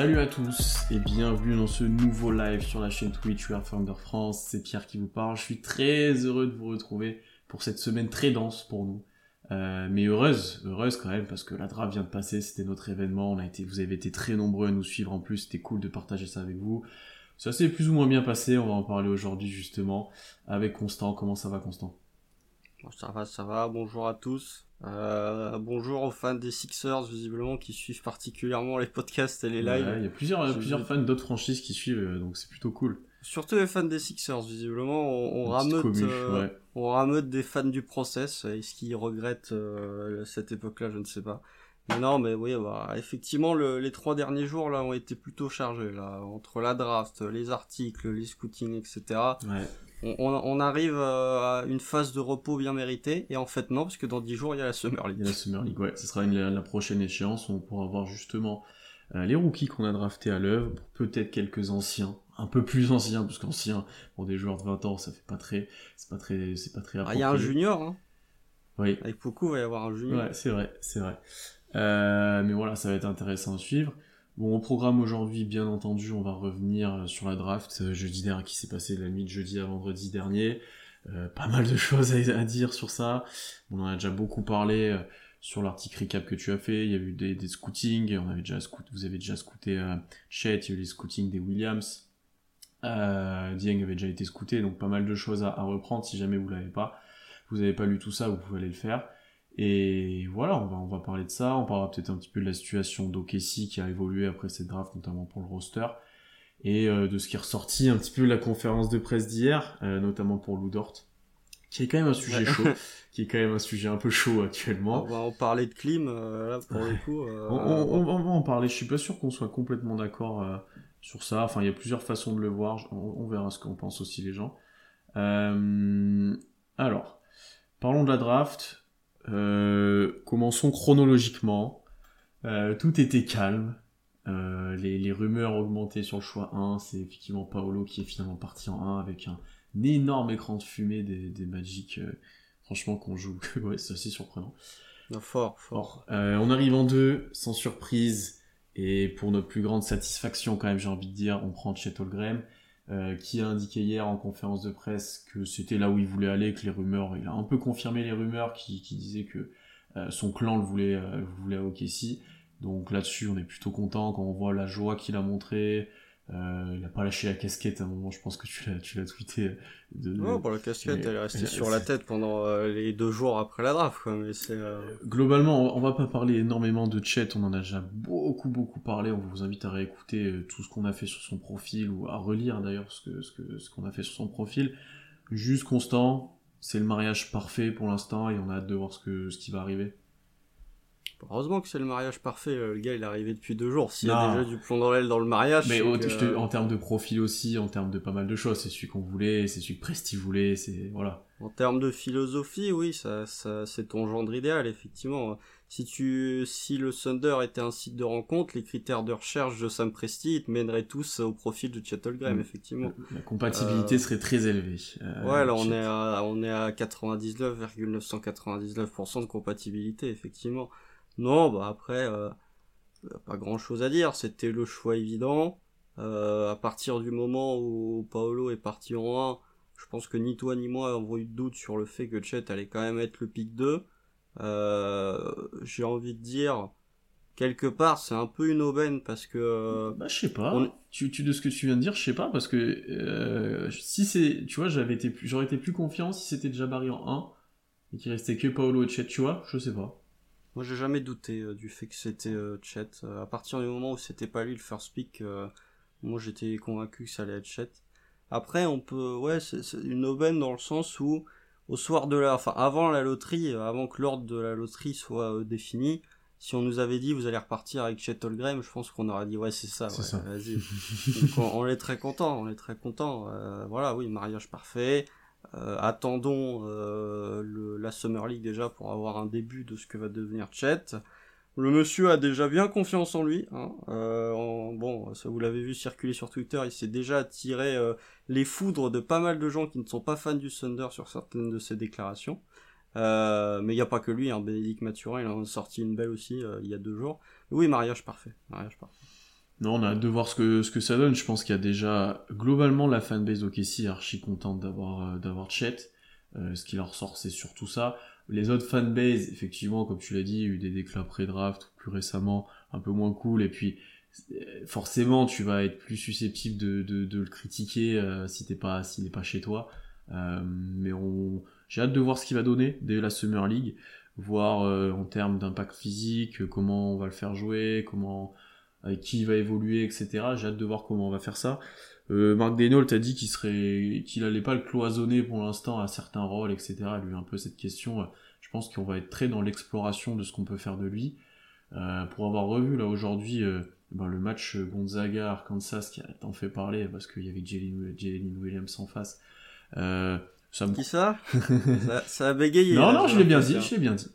Salut à tous et bienvenue dans ce nouveau live sur la chaîne Twitch We Are Founder France. C'est Pierre qui vous parle. Je suis très heureux de vous retrouver pour cette semaine très dense pour nous. Euh, mais heureuse, heureuse quand même parce que la draft vient de passer, c'était notre événement. On a été, vous avez été très nombreux à nous suivre en plus. C'était cool de partager ça avec vous. Ça s'est plus ou moins bien passé. On va en parler aujourd'hui justement avec Constant. Comment ça va, Constant? Ça va, ça va. Bonjour à tous. Euh, bonjour aux fans des Sixers, visiblement, qui suivent particulièrement les podcasts et les lives. il y a plusieurs, plusieurs fans d'autres franchises qui suivent, euh, donc c'est plutôt cool. Surtout les fans des Sixers, visiblement, on, rameute, euh, on rameute des fans du process. Est-ce qu'ils regrettent cette époque-là? Je ne sais pas. Mais non, mais oui, bah, effectivement, les trois derniers jours là ont été plutôt chargés là, entre la draft, les articles, les scootings, etc. Ouais on, arrive euh, à une phase de repos bien méritée, et en fait non, parce que dans 10 jours, il y a la Summer League. Il y a la Summer League, ouais. Ce sera la prochaine échéance où on pourra voir justement euh, les rookies qu'on a draftés à l'œuvre, peut-être quelques anciens, un peu plus anciens, parce qu'anciens, pour des joueurs de 20 ans, ça fait pas très, c'est pas très, c'est pas très ah, Il y a un junior, hein. Oui. Avec beaucoup, il va y avoir un junior. Ouais, c'est vrai, c'est vrai. Euh, mais voilà, ça va être intéressant à suivre. Bon, au programme aujourd'hui, bien entendu, on va revenir euh, sur la draft euh, jeudi dernier qui s'est passé la nuit de jeudi à vendredi dernier. Euh, pas mal de choses à, dire sur ça. On en a déjà beaucoup parlé sur l'article recap que tu as fait. Il y a eu des, des scootings, on avait déjà vous avez déjà scouté Chet, il y a eu les scootings des Williams. Dieng avait déjà été scouté, donc pas mal de choses à, à reprendre si jamais vous l'avez pas. Vous n'avez pas lu tout ça, vous pouvez aller le faire. Et voilà, on va, on va parler de ça. On parlera peut-être un petit peu de la situation d'Okessi qui a évolué après cette draft, notamment pour le roster. Et euh, de ce qui est ressorti un petit peu la conférence de presse d'hier, euh, notamment pour Lou Dort, qui est quand même un sujet chaud, qui est quand même un sujet un peu chaud actuellement. On va en parler de Klim, euh, là, pour le coup. On, on, on, va en parler, je suis pas sûr qu'on soit complètement d'accord sur ça. Enfin, il y a plusieurs façons de le voir, on, verra ce qu'en pensent aussi les gens. alors, parlons de la draft. Euh, commençons chronologiquement. Euh, tout était calme. Euh, les, rumeurs augmentaient sur le choix 1. C'est effectivement Paolo qui est finalement parti en 1 avec un, énorme écran de fumée des, des Magic. franchement, qu'on joue. ouais, c'est assez surprenant. fort, fort. on arrive en 2, sans surprise. Et pour notre plus grande satisfaction, quand même, j'ai envie de dire, on prend Chet Holmgren. Euh, qui a indiqué hier en conférence de presse que c'était là où il voulait aller, que les rumeurs, il a un peu confirmé les rumeurs qui, disaient que euh, son clan le voulait, euh, voulait à OKC. Donc là-dessus, on est plutôt content quand on voit la joie qu'il a montré, euh, il a pas lâché la casquette à un moment, je pense que tu l'as, tu l'as tweeté. De, de... pour la casquette, elle est restée sur la tête pendant euh, les deux jours après la draft, quoi. Mais c'est, euh, Globalement, on va pas parler énormément de Chet, on en a déjà beaucoup, beaucoup parlé. On vous invite à réécouter tout ce qu'on a fait sur son profil, ou à relire d'ailleurs ce, que, ce, que, ce qu'on a fait sur son profil. Juste constant, c'est le mariage parfait pour l'instant, et on a hâte de voir ce, que, ce qui va arriver. Heureusement que c'est le mariage parfait. Euh, le gars, il est arrivé depuis deux jours. S'il y a déjà du plomb dans l'aile dans le mariage. Mais en termes de profil aussi, en termes de pas mal de choses, c'est celui qu'on voulait, c'est celui que Presti voulait, c'est voilà. En termes de philosophie, oui, ça, ça c'est ton gendre idéal, effectivement. Si tu, si le Thunder était un site de rencontre, les critères de recherche de Sam Presti, ils te mèneraient tous au profil de Chattelgram, mm. effectivement. La compatibilité euh, serait très élevée. Euh, ouais, là, on est à, on est à 99,999% de compatibilité, effectivement. Non, bah après, euh, pas grand chose à dire. C'était le choix évident. Euh, à partir du moment où Paolo est parti en 1, je pense que ni toi ni moi avons eu de doute sur le fait que Chet allait quand même être le pick 2. Euh, j'ai envie de dire, quelque part, c'est un peu une aubaine parce que. Bah, je sais pas. Tu, tu, de ce que tu viens de dire, je sais pas parce que euh, si c'est, tu vois, j'avais été, j'aurais été plus confiant si c'était déjà barré en 1 et qu'il restait que Paolo et Chet, tu vois, je sais pas. Moi, j'ai jamais douté euh, du fait que c'était euh, Chet. Euh, à partir du moment où c'était pas lui le first pick, moi j'étais convaincu que ça allait être Chet. Après, on peut, ouais, c'est une aubaine dans le sens où, au soir de la, enfin, avant la loterie, avant que l'ordre de la loterie soit défini, si on nous avait dit vous allez repartir avec Chet Holmgren, je pense qu'on aurait dit ouais c'est ça, vas-y. on, est très content, on est très content. voilà, oui, mariage parfait. Euh, attendons euh, la Summer League déjà pour avoir un début de ce que va devenir Chet. Le monsieur a déjà bien confiance en lui. Hein. Euh, bon, ça vous l'avez vu circuler sur Twitter, il s'est déjà attiré les foudres de pas mal de gens qui ne sont pas fans du Thunder sur certaines de ses déclarations. mais il n'y a pas que lui, hein. Bénédicte Mathurin, il en a sorti une belle aussi il y a deux jours. Oui, mariage parfait, mariage parfait. Non, on a hâte de voir ce que, ce que ça donne. Je pense qu'il y a déjà, globalement, la fanbase OKC est archi contente d'avoir, d'avoir Chet. ce qui leur ressort, c'est surtout ça. Les autres fanbases, effectivement, comme tu l'as dit, il y a eu des déclats pré-draft, plus récemment, un peu moins cool, et puis forcément tu vas être plus susceptible de, de, le critiquer euh, si t'es pas s'il n'est pas chez toi euh, mais on j'ai hâte de voir ce qu'il va donner dès la Summer League voir euh, en termes d'impact physique comment on va le faire jouer comment avec qui il va évoluer etc j'ai hâte de voir comment on va faire ça Marc Denol t'a dit qu'il serait qu'il allait pas le cloisonner pour l'instant à certains rôles etc lui un peu cette question je pense qu'on va être très dans l'exploration de ce qu'on peut faire de lui pour avoir revu là aujourd'hui ben, le match Gonzaga-Arkansas qui a tant fait parler parce qu'il y avait Jalen Williams en face. Euh, ça me... Qui ça, ça, a bégayé. Non, non, je l'ai bien dit, je l'ai bien dit.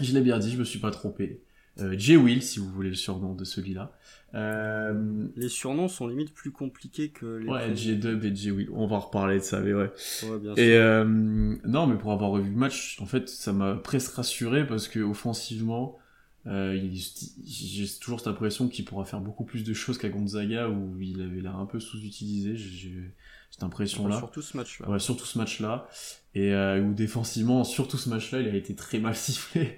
Je l'ai bien dit, je me suis pas trompé. Euh, J. Will, si vous voulez le surnom de celui-là. Euh... Les surnoms sont limite plus compliqués que les. Ouais, J. Dub et J. Will. On va reparler de ça, mais ouais. ouais bien et euh, non, mais pour avoir revu le match, en fait, ça m'a presque rassuré parce que offensivement, euh, j'ai toujours cette impression qu'il pourra faire beaucoup plus de choses qu'à Gonzaga où il avait l'air un peu sous-utilisé. J'ai cette impression-là. surtout ce match-là. Ouais, surtout ce match-là. Et euh, où défensivement, surtout ce match-là, il a été très mal sifflé.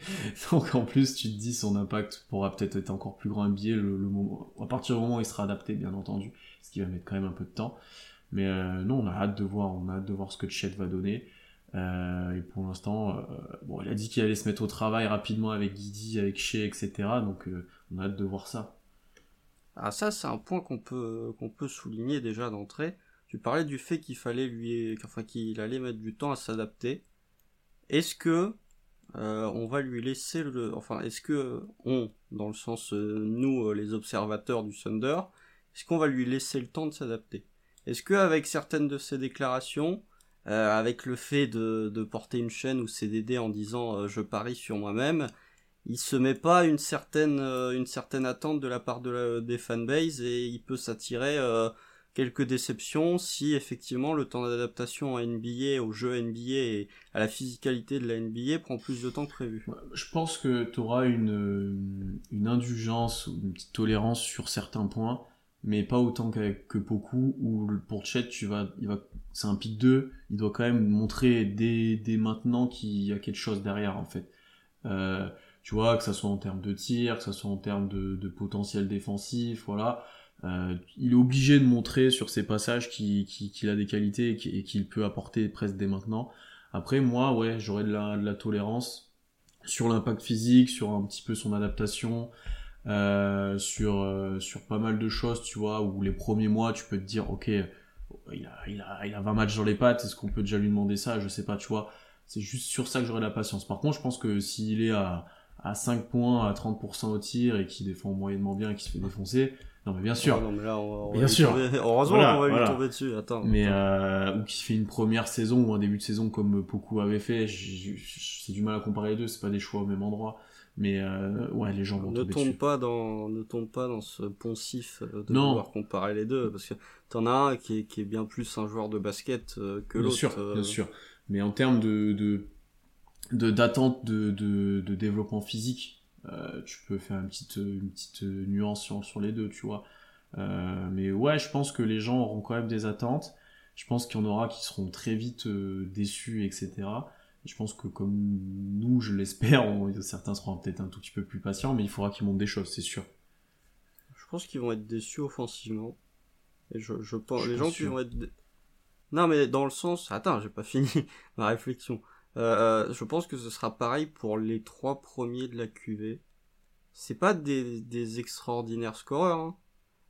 Donc en plus, tu te dis son impact pourra peut-être être encore plus grand NBA le, le moment, à partir du moment où il sera adapté, bien entendu, ce qui va mettre quand même un peu de temps. Mais euh, non, on a hâte de voir, on a hâte de voir ce que Chet va donner. Euh, et pour l'instant, euh, bon, il a dit qu'il allait se mettre au travail rapidement avec Guidi, avec Shea, etc. Donc euh, on a hâte de voir ça. Ah ça, c'est un point qu'on peut qu'on peut souligner déjà d'entrée. Tu parlais du fait qu'il fallait lui, enfin qu'il allait mettre du temps à s'adapter. Est-ce que on va lui laisser le, enfin est-ce que on, dans le sens nous les observateurs du Thunder, est-ce qu'on va lui laisser le temps de s'adapter? Est-ce que avec certaines de ses déclarations euh, avec le fait de, de, porter une chaîne ou CDD en disant euh, je parie sur moi-même, il se met pas une certaine euh, une certaine attente de la part de la, des fanbase et il peut s'attirer quelques déceptions si effectivement le temps d'adaptation à NBA, au jeu NBA et à la physicalité de la NBA prend plus de temps que prévu. Je pense que tu auras une, une indulgence ou une petite tolérance sur certains points, mais pas autant qu'avec que beaucoup, où pour Chet, tu vas, il va c'est un pic 2, il doit quand même montrer dès, dès maintenant qu'il y a quelque chose derrière en fait. Euh, tu vois, que ça soit en termes de tir, que ça soit en termes de, de potentiel défensif, voilà. Euh, il est obligé de montrer sur ses passages qu'il a des qualités et qu'il peut apporter presque dès maintenant. Après, moi, ouais, j'aurais de la, de la tolérance sur l'impact physique, sur un petit peu son adaptation, euh, sur, euh, sur pas mal de choses, tu vois, où les premiers mois, tu peux te dire, ok, il a, il, a, il a 20 matchs dans les pattes, est-ce qu'on peut déjà lui demander ça? Je sais pas, tu vois. C'est juste sur ça que j'aurais la patience. Par contre, je pense que s'il est à, à 5 points, à 30% au tir et qu'il défend moyennement bien et qu'il se fait défoncer, non mais bien sûr. non mais là, on, bien sûr. Heureusement qu'on va lui tomber dessus. Attends. Mais euh, ou qu'il fait une première saison ou un début de saison comme beaucoup avaient fait, j'ai du mal à comparer les deux. C'est pas des choix au même endroit. Mais euh, ouais, les gens vont ne tombe pas dans ne tombe pas dans ce poncif euh, de vouloir comparer les deux parce que t'en as un qui est, qui est bien plus un joueur de basket euh, que l'autre. Bien sûr, bien sûr. Mais en termes de de d'attente de, de, de, développement physique, tu peux faire une petite une petite nuance sur, sur les deux, tu vois. mais ouais, je pense que les gens auront quand même des attentes. Je pense qu'il y en aura qui seront très vite déçus, etc. Je pense que comme nous, je l'espère, certains seront peut-être un tout petit peu plus patients, mais il faudra qu'ils montent des choses, c'est sûr. Je pense qu'ils vont être déçus offensivement. Et je, je pense, les gens qui vont être... Non, mais dans le sens... Attends, j'ai pas fini ma réflexion. Euh, euh, je pense que ce sera pareil pour les trois premiers de la QV. C'est pas des, des extraordinaires scoreurs. Hein.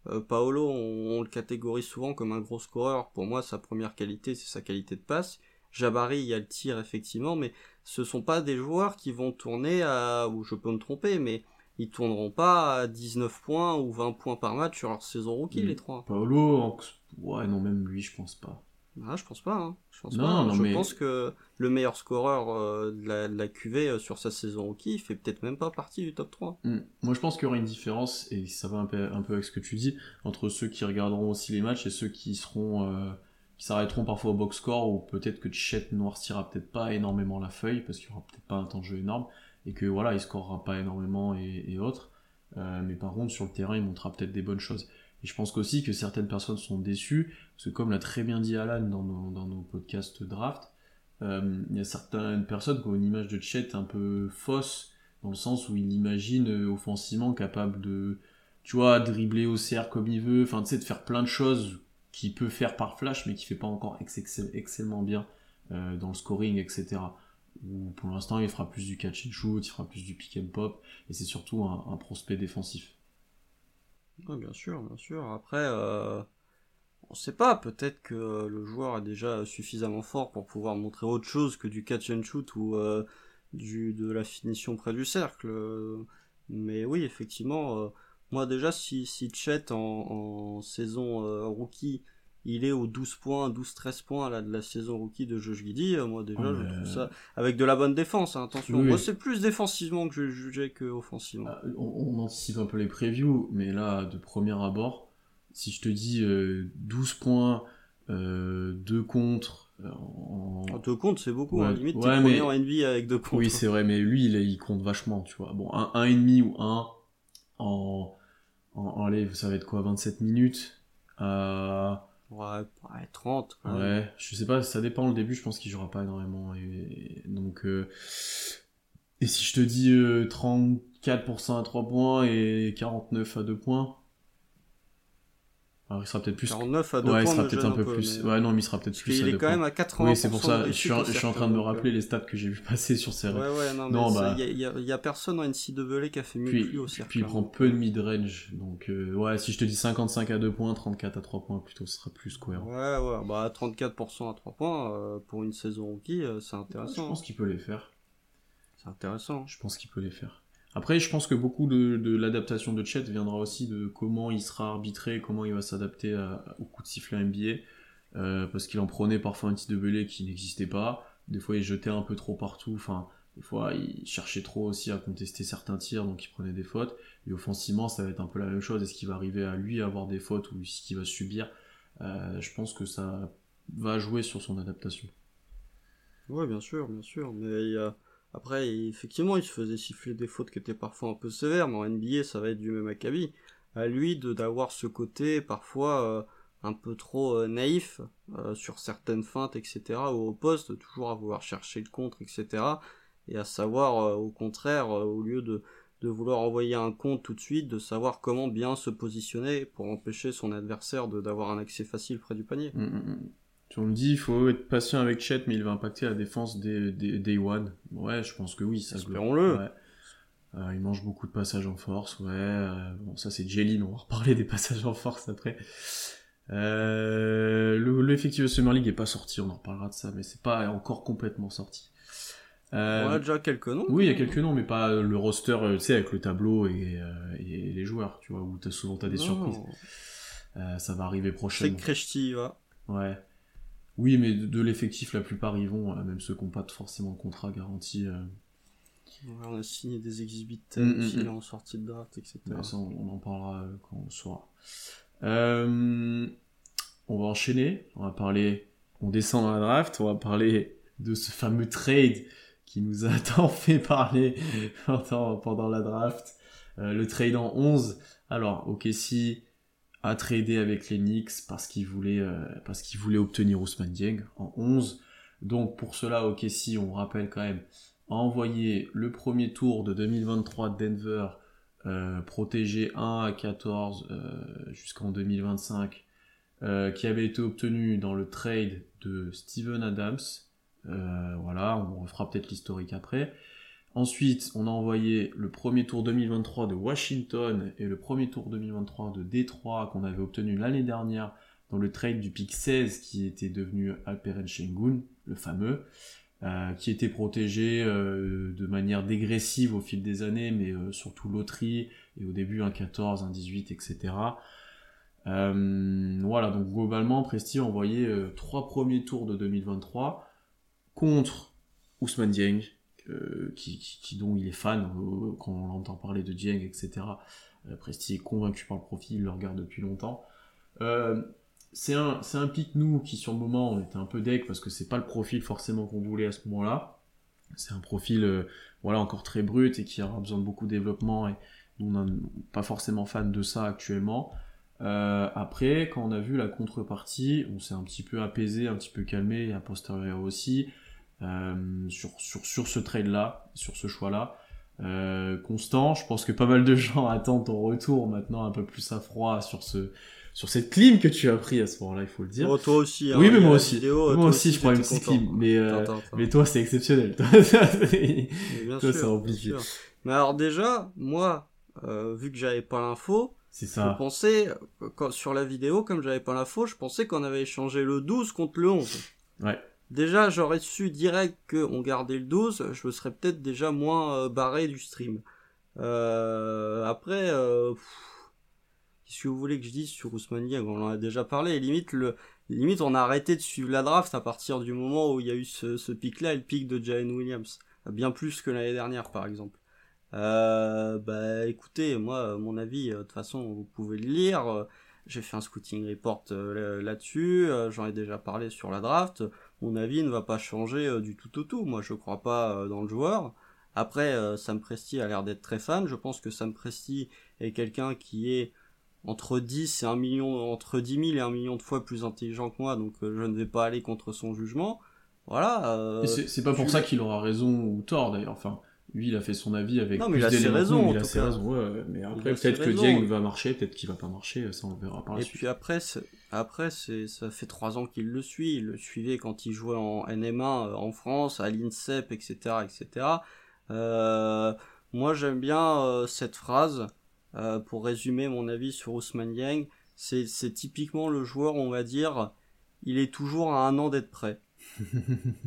Euh, Paolo, on, on, le catégorise souvent comme un gros scoreur. Pour moi, sa première qualité, c'est sa qualité de passe. Jabari, il y a le tir effectivement, mais ce sont pas des joueurs qui vont tourner à, ou je peux me tromper, mais ils tourneront pas à 19 points ou 20 points par match sur leur saison rookie, les trois. Paolo, ouais, non, même lui, je pense pas. Ah, je pense pas, hein. Je pense pas. Non, je pense que le meilleur scoreur euh, de, la, de, la, QV euh, sur sa saison rookie fait peut-être même pas partie du top 3. Hmm. Moi, je pense qu'il y aura une différence, et ça va un peu, un peu avec ce que tu dis, entre ceux qui regarderont aussi les matchs et ceux qui seront euh, s'arrêteront parfois au box score ou peut-être que Chet noircira peut-être pas énormément la feuille parce qu'il aura peut-être pas un temps de jeu énorme et que voilà il scorera pas énormément et, autres mais par contre, sur le terrain, il montrera peut-être des bonnes choses. Et je pense aussi que certaines personnes sont déçues, parce que comme l'a très bien dit Alan dans nos, podcasts draft, il y a certaines personnes qui ont une image de Chet un peu fausse, dans le sens où il imagine offensivement capable de, tu vois, dribbler au CR comme il veut, enfin, tu sais, de faire plein de choses qu'il peut faire par flash, mais qui fait pas encore excellemment bien euh, dans le scoring, etc. Ou pour l'instant, il fera plus du catch and shoot, il fera plus du pick and pop, et c'est surtout un, prospect défensif. bien sûr, bien sûr. Après, euh, on sait pas, peut-être que le joueur est déjà suffisamment fort pour pouvoir montrer autre chose que du catch and shoot ou euh, du, de la finition près du cercle. Mais oui, effectivement, moi déjà, si, si Chet en, saison euh, rookie, il est aux 12 points, 12-13 points là, de la saison rookie de Josh Giddy, euh, moi déjà je trouve ça avec de la bonne défense, hein, attention. Moi c'est plus défensivement que je jugeais que offensivement. Ah, on, anticipe un peu les previews, mais là de premier abord, si je te dis 12 euh, points, 2 contre, en... Deux comptes, c'est beaucoup. Hein. Limite, ouais, mais... en NBA avec deux comptes. Oui, c'est vrai, mais lui, il, il compte vachement, tu vois. Bon, un, un et demi ou un en, en, en ça va être quoi 27 minutes euh... Ouais, 30. Ouais, je sais pas, ça dépend. Le début, je pense qu'il jouera pas énormément. Et, donc, euh, et si je te dis 34% euh, à 3 points et 49 à 2 points, alors, il sera peut-être plus. 49 à 2 ouais, il sera peut-être un peu plus. Ouais, non, mais il sera peut-être plus. Il est quand même à 80%. Oui, c'est pour ça. Je suis, je suis en train de me rappeler les stats que j'ai vu passer sur ces. Ouais, ouais, non, non bah... il y, y, a personne en NCAA qui a fait mieux puis, lui au cercle. Puis il prend peu de mid-range. Donc, euh, ouais, si je te dis 55 à 2 points, 34 à 3 points, plutôt, ce sera plus cohérent. Ouais, ouais, bah 34% à 3 points euh, pour une saison rookie, euh, c'est intéressant. je pense qu'il peut les faire. C'est intéressant. Je pense qu'il peut les faire. Après, je pense que beaucoup de, l'adaptation de Chet viendra aussi de comment il sera arbitré, comment il va s'adapter au coup de sifflet NBA, euh, parce qu'il en prenait parfois un petit de qui n'existait pas. Des fois, il jetait un peu trop partout. Enfin, des fois, il cherchait trop aussi à contester certains tirs, donc il prenait des fautes. Et offensivement, ça va être un peu la même chose. Est-ce qu'il va arriver à lui avoir des fautes ou est-ce qu'il va subir? Euh, Je pense que ça va jouer sur son adaptation. Ouais, bien sûr, bien sûr. Mais il y a après, effectivement, il se faisait siffler des fautes qui étaient parfois un peu sévères, mais en NBA, ça va être du même acabit. À lui d'avoir ce côté parfois euh, un peu trop euh, naïf euh, sur certaines feintes, etc. ou au poste, toujours à vouloir chercher le contre, etc. Et à savoir, au contraire, au lieu de, vouloir envoyer un compte tout de suite, de savoir comment bien se positionner pour empêcher son adversaire d'avoir un accès facile près du panier. Mmh, mmh, Tu me dis, il faut être patient avec Chet, mais il va impacter la défense des, Day One. Ouais, je pense que oui. Espérons-le. Euh, il mange beaucoup de passages en force, ouais. Euh, bon, ça c'est Jelly, on va reparler des passages en force après. Euh, le, l'effectif de Summer League est pas sorti, on en reparlera de ça, mais c'est pas encore complètement sorti. on a déjà quelques noms. Oui, il y a quelques noms, mais pas le roster, tu sais, avec le tableau et, les joueurs, tu vois, où as, souvent t'as des surprises. ça va arriver prochainement. C'est Kreshti, va. Ouais. Oui, mais de, l'effectif, la plupart y vont, même ceux qui n'ont pas forcément de contrat garanti. Euh. on a signé des exhibits mm, mm, mm. en sortie de draft, etc. on, en parlera euh, quand on saura. Euh, on va enchaîner, on va parler, on descend dans la draft, on va parler de ce fameux trade qui nous a tant fait parler pendant, pendant la draft. le trade en 11. Alors, ok, si a tradé avec les Knicks parce qu'il voulait, euh, parce voulait obtenir Ousmane Dieng en 11. Donc pour cela, OKC, on rappelle quand même, a envoyé le premier tour de 2023 de Denver, euh, protégé 1 à 14 euh, jusqu'en 2025, qui avait été obtenu dans le trade de Steven Adams. voilà, on refera peut-être l'historique après. Ensuite, on a envoyé le premier tour 2023 de Washington et le premier tour 2023 de Détroit qu'on avait obtenu l'année dernière dans le trade du pick 16 qui était devenu Alperen Shengun, le fameux, euh, qui était protégé euh, de manière dégressive au fil des années, mais euh, surtout loterie, et au début un 14, un 18, etc. voilà, donc globalement, Presti a envoyé trois premiers tours de 2023 contre Ousmane Dieng, qui, dont il est fan euh, quand on entend parler de Dieng, etc. Euh, Presti est convaincu par le profil, il le regarde depuis longtemps. Euh, c'est un, un pic, nous, qui sur le moment, on était un peu deck parce que c'est pas le profil forcément qu'on voulait à ce moment-là. C'est un profil, voilà, encore très brut et qui aura besoin de beaucoup de développement et on n'est pas forcément fan de ça actuellement. Euh, après, quand on a vu la contrepartie, on s'est un petit peu apaisé, un petit peu calmé, et a posteriori aussi, euh, sur, sur, sur ce trade-là, sur ce choix-là. Euh, constant, je pense que pas mal de gens attendent ton retour maintenant un peu plus à froid sur ce sur cette clim que tu as pris à ce moment-là, il faut le dire. Oh, toi aussi. Hein, oui, mais moi aussi. moi aussi, je prends une petite clim. Mais, euh, mais toi, c'est exceptionnel. toi, c'est amplifié. Mais alors déjà, moi, euh, vu que j'avais pas l'info, c'est ça. Je pensais, quand, sur la vidéo, comme j'avais pas l'info, je pensais qu'on avait échangé le 12 contre le 11. Ouais. Déjà, j'aurais su direct qu'on gardait le 12, je me serais peut-être déjà moins euh, barré du stream. Euh, après, euh, qu'est-ce que vous voulez que je dise sur Ousmane Dieng? On en a déjà parlé. Et limite, limite, on a arrêté de suivre la draft à partir du moment où il y a eu ce, ce pic-là le pic de Jalen Williams. Bien plus que l'année dernière, par exemple. Euh, bah écoutez, moi, mon avis, euh, de toute façon, vous pouvez le lire. Euh, j'ai fait un scouting report là-dessus, j'en ai déjà parlé sur la draft. Mon avis ne va pas changer du tout au tout. Moi, je crois pas dans le joueur. Après, Sam Presti a l'air d'être très fan. Je pense que Sam Presti est quelqu'un qui est entre 10 et 1 million, entre 10 000 et 1 million de fois plus intelligent que moi, donc je ne vais pas aller contre son jugement. Voilà. c'est pas pour ça qu'il aura raison ou tort d'ailleurs. Enfin, lui, il a fait son avis avec non, mais il a ses raisons. Il a ses raisons, ouais, Mais après, peut-être que Dieng va marcher, peut-être qu'il va pas marcher, ça on verra par la Et puis après, après, c'est, ça fait trois ans qu'il le suit. Il le suivait quand il jouait en NM1 euh, en France, à l'INSEP, etc., etc. Euh, moi, j'aime bien euh, cette phrase euh, pour résumer mon avis sur Ousmane Dieng. C'est typiquement le joueur, on va dire, il est toujours à un an d'être prêt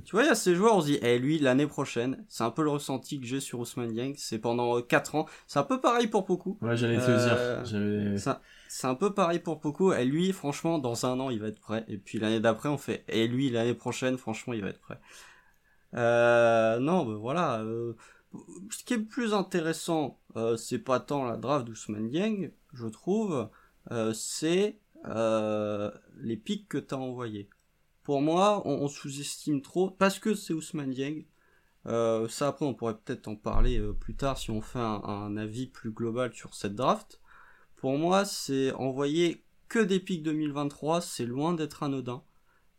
tu vois, il y a ces joueurs, on se dit, eh, lui, l'année prochaine, c'est un peu le ressenti que j'ai sur Ousmane Dieng, c'est pendant 4 euh, ans. C'est un peu pareil pour beaucoup. Ouais, j'allais te euh, dire. C'est un peu pareil pour beaucoup. Et lui, franchement, dans un an, il va être prêt. Et puis l'année d'après, on fait, et lui, l'année prochaine, franchement, il va être prêt. Euh, non, ben voilà. Euh, ce qui est plus intéressant, euh, c'est pas tant la draft d'Ousmane Dieng, je trouve, c'est les pics que t'as envoyés. Pour moi, on, sous-estime trop, parce que c'est Ousmane Dieng. Euh, ça après, on pourrait peut-être en parler euh, plus tard si on fait un, avis plus global sur cette draft. Pour moi, c'est envoyer que des pics 2023, c'est loin d'être anodin.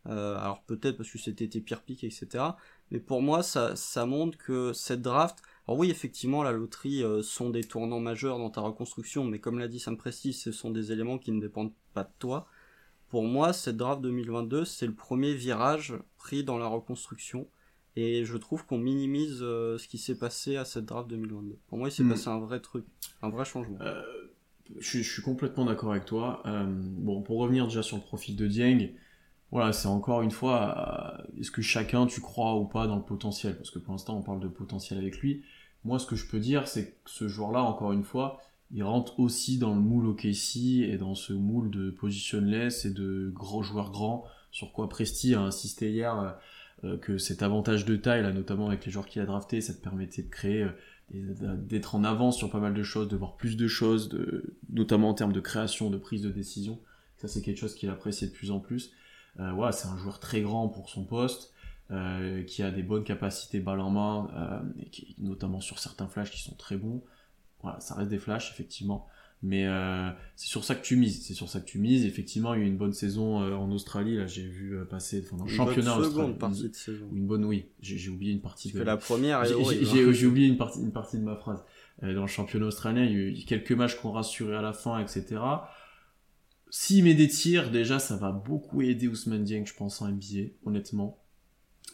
Euh, alors peut-être parce que c'était tes pires pics, etc. Mais pour moi, ça, ça montre que cette draft, alors oui, effectivement, la loterie sont des tournants majeurs dans ta reconstruction, mais comme l'a dit Sam Presti, ce sont des éléments qui ne dépendent pas de toi pour moi, cette draft 2022, c'est le premier virage pris dans la reconstruction. Et je trouve qu'on minimise euh, ce qui s'est passé à cette draft 2022. Pour moi, il s'est hmm. passé un vrai truc, un vrai changement. Euh, je, suis complètement d'accord avec toi. Euh, bon, pour revenir déjà sur le profil de Dieng, voilà, c'est encore une fois, est-ce que chacun, tu crois ou pas dans le potentiel? Parce que pour l'instant, on parle de potentiel avec lui. Moi, ce que je peux dire, c'est que ce joueur-là, encore une fois, il rentre aussi dans le moule OKC et dans ce moule de positionless et de gros joueurs grands, sur quoi Presti a insisté hier euh, que cet avantage de taille, là, notamment avec les joueurs qu'il a draftés, ça te permettait de créer, euh, d'être en avance sur pas mal de choses, de voir plus de choses, de, notamment en termes de création, de prise de décision. Ça, c'est quelque chose qu'il apprécie de plus en plus. Euh, voilà, c'est un joueur très grand pour son poste. Euh, qui a des bonnes capacités balle en main, euh, et qui, notamment sur certains flashs qui sont très bons voilà, ça reste des flashs, effectivement. Mais euh, c'est sur ça que tu mises. C'est sur ça que tu mises. Effectivement, il y a eu une bonne saison euh, en Australie. Là, j'ai vu euh, passer enfin, dans le championnat bonne seconde partie de saison. Une bonne, oui. J'ai oublié une partie. de... la première. J'ai oublié une partie, une partie de ma phrase. dans le championnat australien, il y a eu quelques matchs qu'on rassuré à la fin, etc. S'il met des tirs, déjà, ça va beaucoup aider Ousmane Dieng, je pense, en NBA, honnêtement.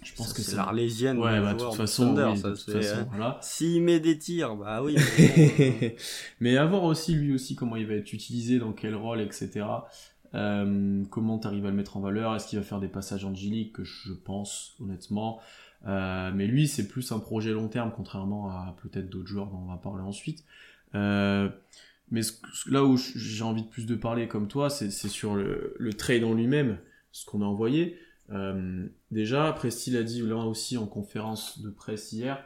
Je pense que c'est l'arlésienne. Ouais, bah, de toute façon, voilà. S'il met des tirs, bah oui. Mais, à voir aussi lui aussi comment il va être utilisé, dans quel rôle, etc. Euh, comment tu arrives à le mettre en valeur? Est-ce qu'il va faire des passages angéliques? Que je pense honnêtement euh, Mais lui, c'est plus un projet long terme, contrairement à peut-être d'autres joueurs dont on va parler ensuite. Euh, mais là où j'ai envie de plus de parler comme toi, c'est sur le, le trade en lui-même, ce qu'on a envoyé. Euh, déjà, Presti l'a dit là aussi en conférence de presse hier,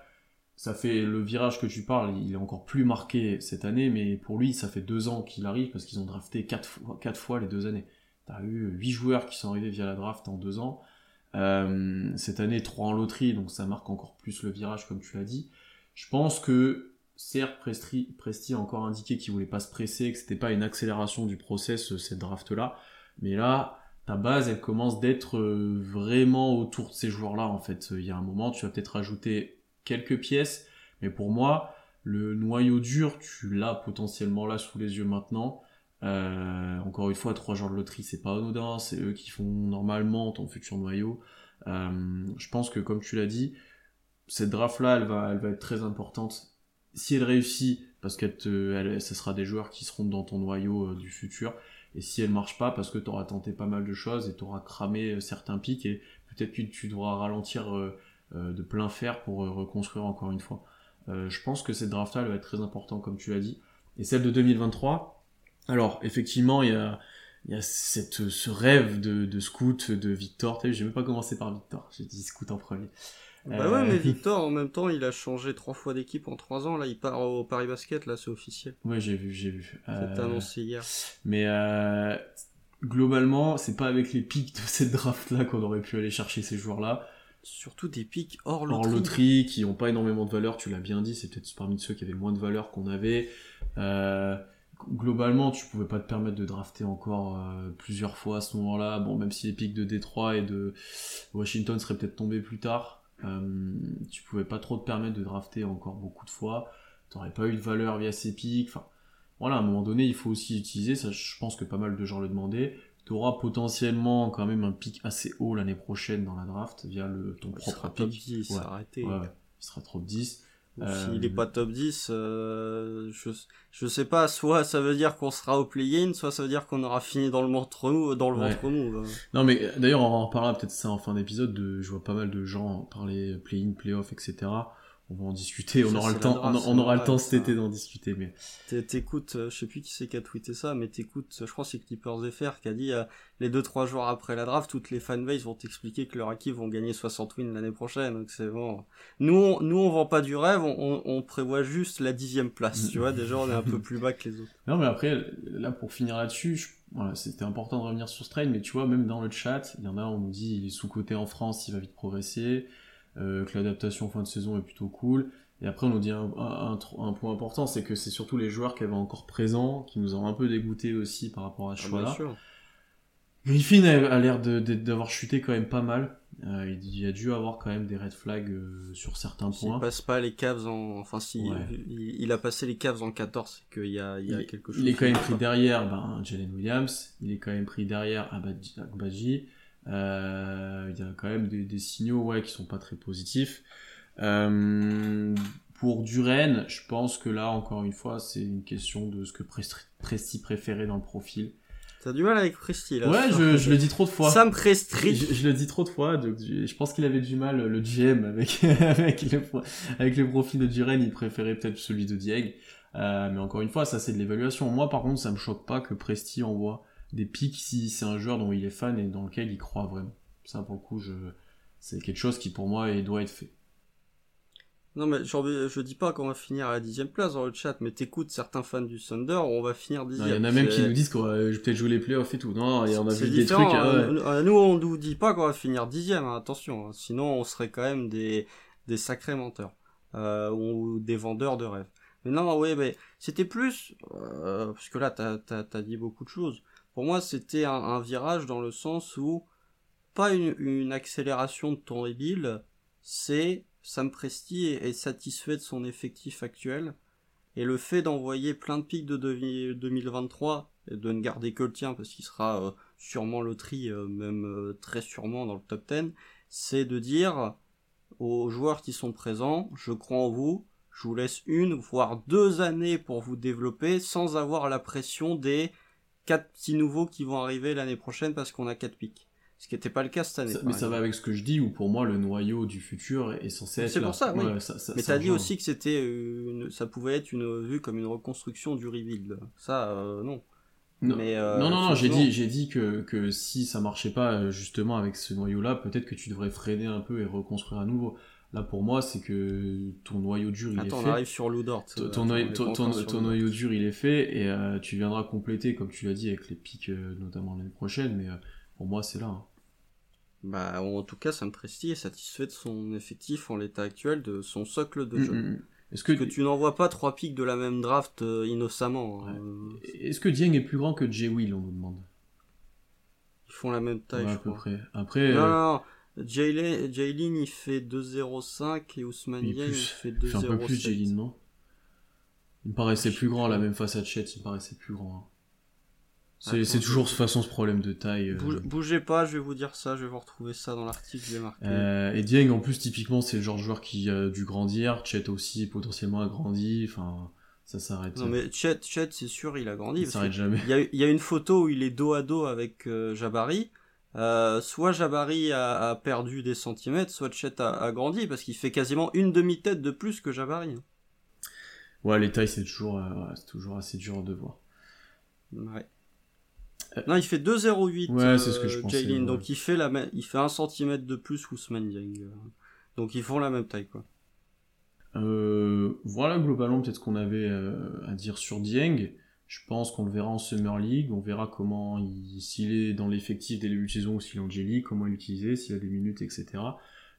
ça fait le virage que tu parles, il est encore plus marqué cette année, mais pour lui, ça fait deux ans qu'il arrive parce qu'ils ont drafté quatre fois, quatre fois les deux années. T'as eu huit joueurs qui sont arrivés via la draft en deux ans. Euh, cette année, trois en loterie, donc ça marque encore plus le virage, comme tu l'as dit. Je pense que certes, Presti, Presti a encore indiqué qu'il voulait pas se presser, que c'était pas une accélération du process, euh, cette draft-là. Mais là, ta base, elle commence d'être euh, vraiment autour de ces joueurs-là, en fait. Il y a un moment, tu vas peut-être rajouter quelques pièces, mais pour moi, le noyau dur, tu l'as potentiellement là sous les yeux maintenant. Euh, encore une fois, trois joueurs de loterie, c'est pas anodin, c'est eux qui font normalement ton futur noyau. je pense que, comme tu l'as dit, cette draft-là, elle va, être très importante si elle réussit, parce que ce sera des joueurs qui seront dans ton noyau euh, du futur, et si elle marche pas, parce que tu auras tenté pas mal de choses et tu auras cramé euh, certains pics, et peut-être que tu devras ralentir euh, de plein fer pour reconstruire encore une fois. je pense que cette draft-là, va être très importante, comme tu l'as dit. Et celle de 2023, alors effectivement, il y a, il y a cette, ce rêve de, de scout de Victor. J'ai même pas commencé par Victor, j'ai dit scout en premier. Bah ouais, mais euh, Victor, en même temps, il a changé trois fois d'équipe en trois ans. Là, il part au Paris Basket, là, c'est officiel. Ouais, j'ai vu, j'ai vu. C'est euh, annoncé hier. Mais euh, globalement, c'est pas avec les pics de cette draft-là qu'on aurait pu aller chercher ces joueurs-là. Surtout des pics hors loterie. Hors loterie, qui ont pas énormément de valeur, tu l'as bien dit, c'est peut-être parmi ceux qui avaient moins de valeur qu'on avait. globalement, tu pouvais pas te permettre de drafter encore plusieurs fois à ce moment-là. Bon, même si les pics de Détroit et de Washington seraient peut-être tombés plus tard, euh, tu pouvais pas trop te permettre de drafter encore beaucoup de fois. T'aurais pas eu de valeur via ces pics. Enfin, voilà, à un moment donné, il faut aussi utiliser. Ça, je pense que pas mal de gens le demandaient. Tu auras potentiellement quand même un pic assez haut l'année prochaine dans la draft via le, ton propre pic. il sera Il sera top 10. S'il n'est pas top 10, euh, je, je sais pas, soit ça veut dire qu'on sera au play-in, soit ça veut dire qu'on aura fini dans le ventre mou. Dans le ventre mou Non mais d'ailleurs on en reparlera peut-être ça en fin d'épisode, de, je vois pas mal de gens parler play-in, play-off, etc on va en discuter, on aura le temps, on, aura le temps cet été d'en discuter, mais. T'écoutes, euh, je sais plus qui c'est qui a tweeté ça, mais t'écoutes, je crois que c'est Clippers FR qui a dit, euh, les deux trois jours après la draft, toutes les fanbases vont t'expliquer que leurs équipe vont gagner 60 wins l'année prochaine, donc c'est bon. Nous, on, nous, on vend pas du rêve, on, on prévoit juste la dixième place, tu vois, déjà on est un peu plus bas que les autres. Non, mais après, là, pour finir là-dessus, voilà, c'était important de revenir sur ce trade, mais tu vois, même dans le chat, il y en a, on nous dit, il est sous-coté en France, il va vite progresser. Euh, que l'adaptation fin de saison est plutôt cool. Et après, on nous dit un, point important, c'est que c'est surtout les joueurs qui avaient encore présents, qui nous ont un peu dégoûté aussi par rapport à ce ah, choix-là. Griffin a, l'air d'avoir chuté quand même pas mal. Euh, il, a dû avoir quand même des red flags euh, sur certains points. Il passe pas les caves en, enfin si, il, a passé les caves en 14, qu'il y a, il y a quelque chose. Il est quand même pris derrière, ben, Jalen Williams. Il est quand même pris derrière Abadji. Euh, il y a quand même des, signaux ouais, qui sont pas très positifs. Euh, pour Duren, je pense que là, encore une fois, c'est une question de ce que Presti préférait dans le profil. T'as du mal avec Presti là. Ouais, je, le dis trop de fois. Sam Presti. Je, le dis trop de fois. Donc je, pense qu'il avait du mal le GM avec avec le avec le profil de Duren, il préférait peut-être celui de Dieg. Euh, mais encore une fois, ça c'est de l'évaluation. Moi, par contre, ça me choque pas que Presti envoie des pics si c'est un joueur dont il est fan et dans lequel il croit vraiment. Ça, pour le coup, je... c'est quelque chose qui pour moi doit être fait. Non, mais je, je dis pas qu'on va finir à la dixième place dans le chat, mais t'écoutes certains fans du Thunder, on va finir dixième. Il y en a même qui nous disent qu'on va peut-être jouer les playoffs et tout. Non, il y en a vu des trucs. Hein, Nous, on nous dit pas qu'on va finir dixième, hein, attention. Hein. Sinon, on serait quand même des, des sacrés menteurs. Euh, ou des vendeurs de rêves. Mais non, oui, mais c'était plus, euh, parce que là, t'as as, dit beaucoup de choses. Pour moi, c'était un, virage dans le sens où pas une, accélération de ton rebuild, c'est Sam Presti est, satisfait de son effectif actuel. Et le fait d'envoyer plein de pics de 2023 et de ne garder que le tien parce qu'il sera euh, sûrement loterie, euh, même euh, très sûrement dans le top 10, c'est de dire aux joueurs qui sont présents, je crois en vous, je vous laisse une, voire deux années pour vous développer sans avoir la pression des quatre petits nouveaux qui vont arriver l'année prochaine parce qu'on a quatre pics. Ce qui n'était pas le cas cette année. mais ça va avec ce que je dis, où pour moi le noyau du futur est censé être. C'est pour ça, oui. mais t'as dit aussi que c'était, une... ça pouvait être une vue comme une reconstruction du rebuild. Ça, euh, non. Non. Mais euh, non, non, non, j'ai dit, j'ai dit que, que si ça marchait pas euh, justement avec ce noyau-là, peut-être que tu devrais freiner un peu et reconstruire à nouveau. Là, pour moi, c'est que ton noyau dur, il est fait. on arrive sur Ludort. Ton, ton, noyau dur, il est fait, et euh, tu viendras compléter, comme tu l'as dit, avec les pics, euh, notamment l'année prochaine, mais euh, pour moi, c'est là. Hein. Bah, en tout cas, Sam Presti est satisfait de son effectif en l'état actuel, de son socle de jeu. Mm, mm, mm. Est-ce que, tu n'envoies pas trois pics de la même draft euh, innocemment hein. Est-ce que Dieng est plus grand que Jay Will, on nous demande? Ils font la même taille, je à peu près. Après. Non, non, Jaylin, il fait 2,05 et Ousmane Dieng, il fait 2,07. Il fait un peu plus, Jaylin, non? Il me paraissait plus grand, la même face à Chet, il me paraissait plus grand. C'est toujours de toute façon ce problème de taille. Euh, bougez pas, je vais vous dire ça, je vais vous retrouver ça dans l'article, je marqué. Euh, et Dieng, en plus, typiquement, c'est le genre de joueur qui a dû grandir. Chet aussi, potentiellement, a grandi. Enfin, ça s'arrête. Non, mais Chet, Chet c'est sûr, il a grandi. Ça s'arrête jamais. Il y, a, une photo où il est dos à dos avec euh, Jabari. Euh, soit Jabari a, perdu des centimètres, soit Chet a, grandi, parce qu'il fait quasiment une demi-tête de plus que Jabari. Ouais, les tailles, c'est toujours, c'est toujours assez dur de voir. Ouais. Non, il fait 2,08 ouais, c'est ce que je euh, donc il fait, la il fait un centimètre de plus Ousmane Dieng. Euh. Donc ils font la même taille, quoi. Euh, voilà globalement peut-être ce qu'on avait à dire sur Dieng. Je pense qu'on le verra en Summer League, on verra comment s'il est dans l'effectif dès le début de saison ou s'il est en J-League, comment l'utiliser, s'il a des minutes, etc.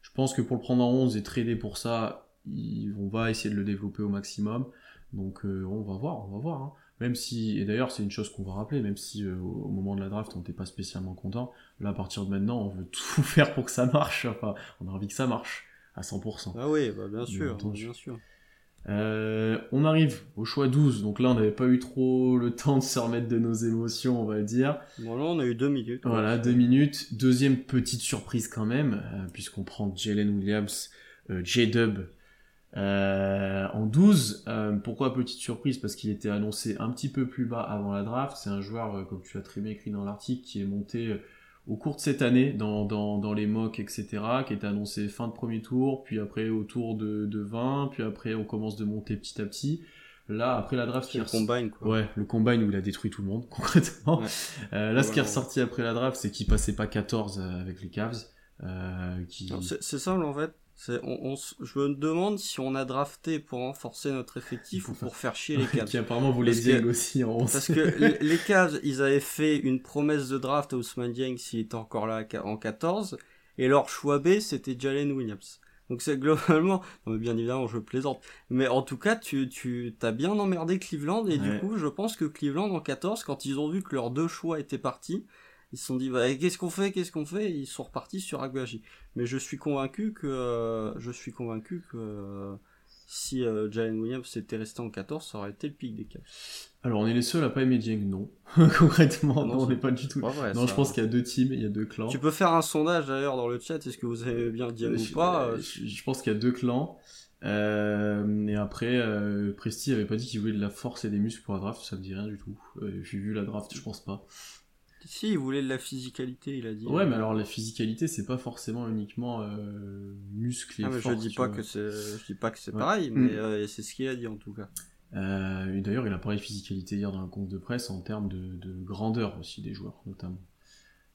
Je pense que pour le prendre en 11 et trader pour ça, on va essayer de le développer au maximum. Donc on va voir, on va voir. Hein. Même si, et d'ailleurs c'est une chose qu'on va rappeler, même si euh, au moment de la draft on n'était pas spécialement content, là à partir de maintenant on veut tout faire pour que ça marche, enfin on a envie que ça marche à 100%. Ah oui, bah, bien sûr, bien, sûr. Euh, on arrive au choix 12, donc là on n'avait pas eu trop le temps de se remettre de nos émotions, on va dire. Bon là on a eu deux minutes. Voilà, deux minutes. Deuxième petite surprise quand même, euh, puisqu'on prend Jalen Williams, J-Dub euh, en 12, euh, pourquoi petite surprise? Parce qu'il était annoncé un petit peu plus bas avant la draft. C'est un joueur, euh, comme tu as très bien écrit dans l'article, qui est monté au cours de cette année dans, dans, les mocks, etc., qui était annoncé fin de premier tour, puis après au tour de, de 20, puis après on commence de monter petit à petit. Là, après la draft, le combine, quoi. Ouais, le combine où il a détruit tout le monde, concrètement. là, ce qui est ressorti après la draft, c'est qu'il passait pas 14 avec les Cavs. qui... C'est ça, en fait on, je me demande si on a drafté pour renforcer notre effectif ou pour faire chier les Cavs. qui apparemment voulait dire aussi en Parce que les Cavs, ils avaient fait une promesse de draft à Ousmane Dieng s'il était encore là en 14, et leur choix B, c'était Jalen Williams. Donc c'est globalement, bien évidemment je plaisante, mais en tout cas tu tu t'as bien emmerdé Cleveland et du coup je pense que Cleveland en 14 quand ils ont vu que leurs deux choix étaient partis, ils se sont dit bah, qu'est-ce qu'on fait qu'est-ce qu'on fait? Ils sont repartis sur Agbaji mais je suis convaincu que euh, je suis convaincu que euh, si euh, Jalen Williams était resté en 14 ça aurait été le pic des Cavs. Alors on est les seuls à pas aimer Dieng non. Concrètement non, on n'est pas du tout. non je pense qu'il y a deux teams il y a deux clans. Tu peux faire un sondage d'ailleurs dans le chat est-ce que vous avez bien Dieng ou pas je, pense qu'il y a deux clans. Et après, Presti avait pas dit qu'il voulait de la force et des muscles pour la draft, ça me dit rien du tout. J'ai vu la draft, je pense pas. Si, il voulait de la physicalité, il a dit. Ouais, mais alors la physicalité, c'est pas forcément uniquement euh, muscle et ah, je dis pas que c'est, je dis pas que c'est pareil, mais mm. euh, c'est ce qu'il a dit en tout cas. Euh, et d'ailleurs, il a parlé de physicalité hier dans un compte de presse en termes de, grandeur aussi des joueurs, notamment.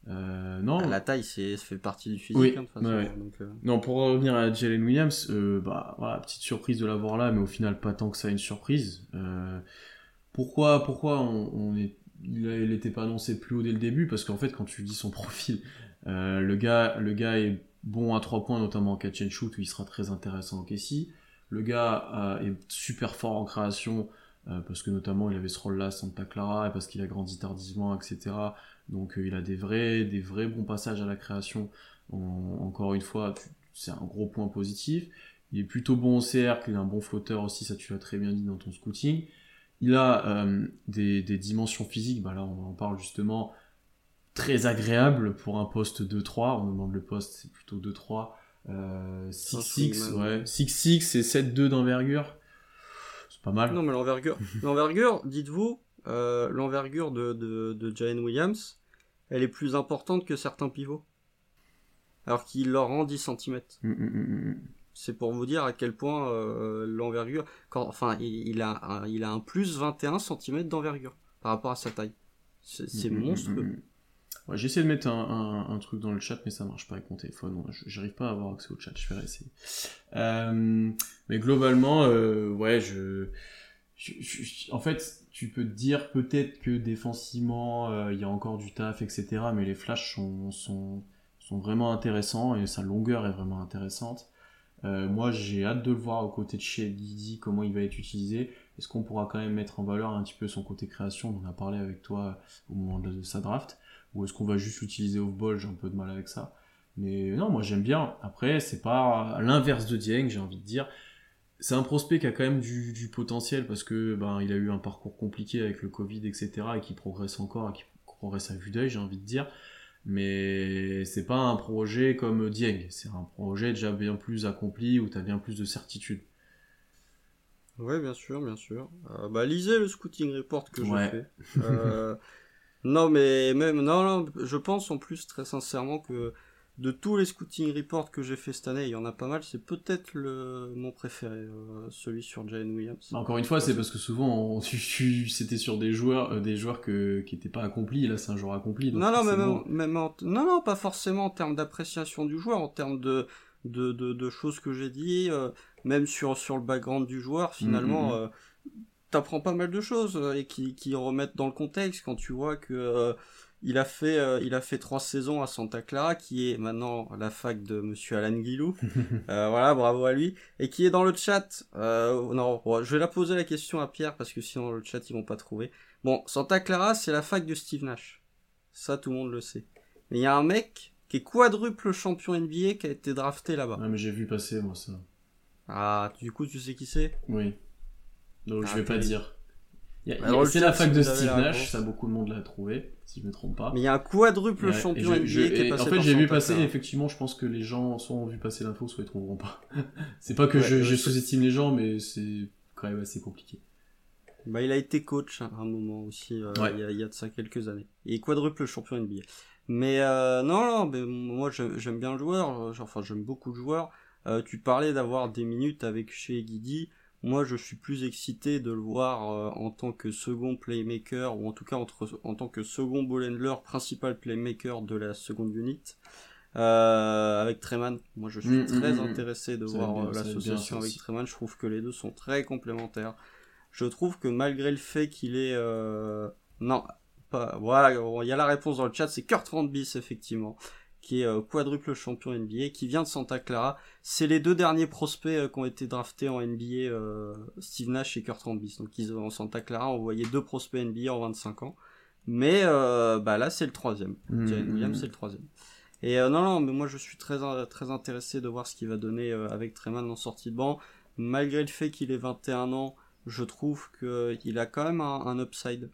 Euh, non. Ah, la taille, c'est, ça fait partie du physique, hein, de façon, donc, Non, pour revenir à Jalen Williams, bah, voilà, petite surprise de l'avoir là, mais au final, pas tant que ça une surprise. pourquoi, pourquoi on, on est il n'était pas annoncé plus haut dès le début parce qu'en fait quand tu dis son profil euh, le gars le gars est bon à 3 points notamment en catch and shoot où il sera très intéressant en Kessie le gars euh, est super fort en création euh, parce que notamment il avait ce rôle là à Santa Clara et parce qu'il a grandi tardivement etc donc il a des vrais des vrais bons passages à la création. Encore une fois c'est un gros point positif. Il est plutôt bon au cercle il a un bon flotteur aussi ça tu l'as très bien dit dans ton scouting il a euh, des, dimensions physiques, bah là on en parle justement, très agréable pour un poste 2-3. On demande le poste, c'est plutôt 2-3. 6-6, ouais. 6-6 et 7-2 d'envergure. C'est pas mal. Non, mais l'envergure, l'envergure, dites-vous, euh, l'envergure de, de, Jalen Williams, elle est plus importante que certains pivots. Alors qu'il leur rend 10 cm. C'est pour vous dire à quel point euh, l'envergure, enfin, il, a un, il a un plus 21 cm d'envergure par rapport à sa taille. C'est mm, mm, monstrueux. Mm, J'essaie de mettre un, truc dans le chat, mais ça marche pas avec mon téléphone. J'arrive pas à avoir accès au chat. Je vais essayer. Euh, mais globalement, euh, ouais, je, en fait, tu peux te dire peut-être que défensivement, il y a encore du taf, etc. Mais les flashs sont, sont, sont vraiment intéressants et sa longueur est vraiment intéressante. Euh, moi, j'ai hâte de le voir aux côtés de chez Didi, comment il va être utilisé. Est-ce qu'on pourra quand même mettre en valeur un petit peu son côté création? On en a parlé avec toi au moment de, sa draft. Ou est-ce qu'on va juste l'utiliser off-ball? J'ai un peu de mal avec ça. Mais non, moi j'aime bien. Après, c'est pas l'inverse de Dieng, j'ai envie de dire. C'est un prospect qui a quand même du, potentiel parce que ben il a eu un parcours compliqué avec le Covid, etc. et qui progresse encore, et qui progresse à vue d'œil, j'ai envie de dire mais c'est pas un projet comme Dieng, c'est un projet déjà bien plus accompli où tu as bien plus de certitude. Ouais, bien sûr, bien sûr. Euh, bah, lisez le scouting report que j'ai fait. Euh, non, mais même, non, non, je pense en plus très sincèrement que de tous les scouting reports que j'ai fait cette année, il y en a pas mal, c'est peut-être le mon préféré, euh, celui sur Jalen Williams. Bah, encore une fois, c'est parce que souvent c'était sur des joueurs, euh, des joueurs que, qui n'étaient pas accomplis. Là, c'est un joueur accompli. non, non, même, non, non, pas forcément en termes d'appréciation du joueur, en termes de de, de, choses que j'ai dit, euh, même sur sur le background du joueur, finalement. Mm, mm, mm. T'apprends pas mal de choses et qui, qui remettent dans le contexte quand tu vois que il a fait, euh, il a fait trois saisons à Santa Clara, qui est maintenant la fac de Monsieur Alan Guillou. Euh, voilà, bravo à lui. Et qui est dans le chat. Euh, non, je vais la poser la question à Pierre parce que sinon le chat ils vont pas trouver. Bon, Santa Clara, c'est la fac de Steve Nash. Ça, tout le monde le sait. Mais il y a un mec qui est quadruple champion NBA qui a été drafté là-bas. Ah, mais j'ai vu passer moi ça. Ah, du coup, tu sais qui c'est? Oui. Donc je ah, vais pas dire. C'est la fac de Steve Nash, ça beaucoup de monde l'a trouvé, si je me trompe pas. Mais il y a un quadruple champion NBA qui est passé En fait, j'ai vu passer, effectivement, je pense que les gens soit ont vu passer l'info, soit ils trouveront pas. c'est pas que je, sous-estime les gens, mais c'est quand même assez compliqué. Bah, il a été coach à un moment aussi, euh, il, y a, de ça quelques années. Et quadruple champion NBA. Mais euh, non, non, mais moi j'aime bien le joueur, enfin j'aime beaucoup le joueur. Euh, tu parlais d'avoir des minutes avec chez Guidi. Moi, je suis plus excité de le voir euh, en tant que second playmaker, ou en tout cas entre, en tant que second ball handler, principal playmaker de la seconde unit. Euh, avec Treman, moi je suis mm, très mm, mm, intéressé de voir euh, l'association avec Treman. Je trouve que les deux sont très complémentaires. Je trouve que malgré le fait qu'il est non, pas voilà, il y a la réponse dans le chat, c'est Kurt Rambis effectivement qui est euh, quadruple champion NBA, qui vient de Santa Clara. C'est les deux derniers prospects euh, qui ont été draftés en NBA, euh, Steve Nash et Kurt Rambis. Donc ils ont en Santa Clara envoyé deux prospects NBA en 25 ans. Mais bah là c'est le troisième. Mmh, Williams mmh. c'est le troisième. Et non non mais moi je suis très très intéressé de voir ce qu'il va donner avec Treman en sortie de banc. Malgré le fait qu'il ait 21 ans, je trouve qu'il a quand même un, upside.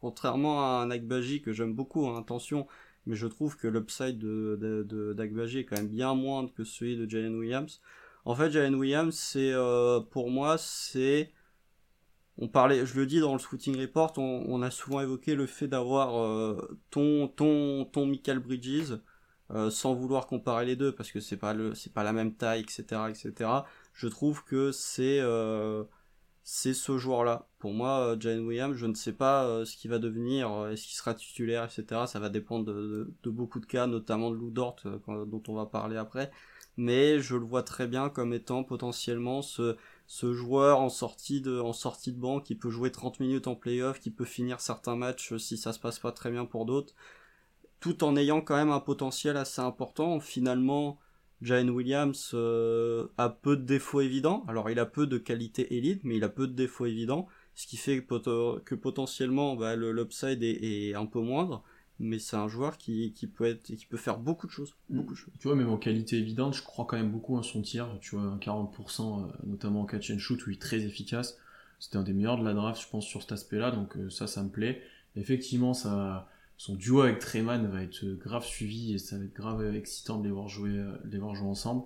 contrairement à un Akbaji que j'aime beaucoup, hein, attention, mais je trouve que l'upside de, de, est quand même bien moindre que celui de Jalen Williams. En fait, Jalen Williams, c'est euh, pour moi, c'est on parlait, je le dis dans le scouting report, on, a souvent évoqué le fait d'avoir euh, ton ton ton Michael Bridges, euh, sans vouloir comparer les deux parce que c'est pas le c'est pas la même taille, etc., etc. Je trouve que c'est c'est ce joueur-là. Pour moi, euh, Jalen Williams, je ne sais pas euh, ce qu'il va devenir, euh, est-ce qu'il sera titulaire, etc. Ça va dépendre de, beaucoup de cas, notamment de Lou Dort, dont on va parler après. Mais je le vois très bien comme étant potentiellement ce, ce joueur en sortie de, en sortie de banc qui peut jouer 30 minutes en playoff, qui peut finir certains matchs si ça se passe pas très bien pour d'autres, tout en ayant quand même un potentiel assez important. Finalement, Jalen Williams euh, a peu de défauts évidents. Alors il a peu de qualité élite, mais il a peu de défauts évidents, ce qui fait que, potentiellement bah, l'upside est, un peu moindre. Mais c'est un joueur qui, peut être, qui peut faire beaucoup de choses, mm. beaucoup de choses. Tu vois, même en qualité évidente, je crois quand même beaucoup en son tir. Tu vois, 40%, euh, notamment en catch and shoot, où il est très efficace. C'était un des meilleurs de la draft, je pense, sur cet aspect-là. Donc euh, ça, ça me plaît. Effectivement, ça son duo avec Treman va être grave suivi et ça va être grave excitant de les voir jouer, euh, ensemble.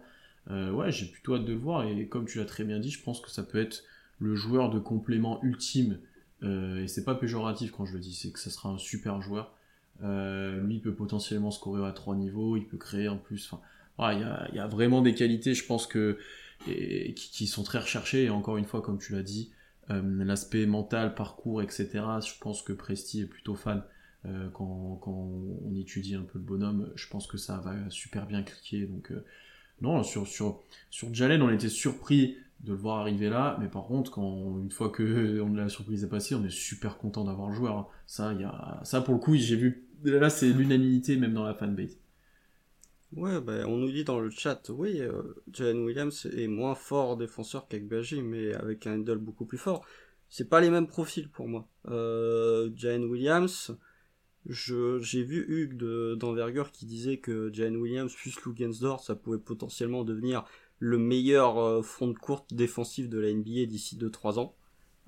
Euh, ouais, j'ai plutôt hâte de le voir et comme tu l'as très bien dit, je pense que ça peut être le joueur de complément ultime. Euh, et c'est pas péjoratif quand je le dis, c'est que ça sera un super joueur. lui peut potentiellement scorer à trois niveaux, il peut créer en plus. Enfin, il y, a, vraiment des qualités, je pense que qui, sont très recherchées. Et encore une fois, comme tu l'as dit, l'aspect mental, parcours, etc. Je pense que Presti est plutôt fan euh, quand, on étudie un peu le bonhomme, je pense que ça va super bien cliquer. Donc, euh, non, sur, sur, sur Jalen, on était surpris de le voir arriver là, mais par contre, quand, une fois que on, la surprise est passée, on est super content d'avoir le joueur. Hein. Ça, y a, ça, pour le coup, j'ai vu, là, c'est l'unanimité même dans la fanbase. Ouais, bah, on nous dit dans le chat, oui, euh, Jalen Williams est moins fort défenseur qu'Akbaji, mais avec un handle beaucoup plus fort. C'est pas les mêmes profils pour moi. Euh, Jalen Williams, j'ai vu Hugues d'envergure qui disait que Jalen Williams plus Lugensdorf, ça pouvait potentiellement devenir le meilleur euh, front de courte défensif de la NBA d'ici 2-3 ans.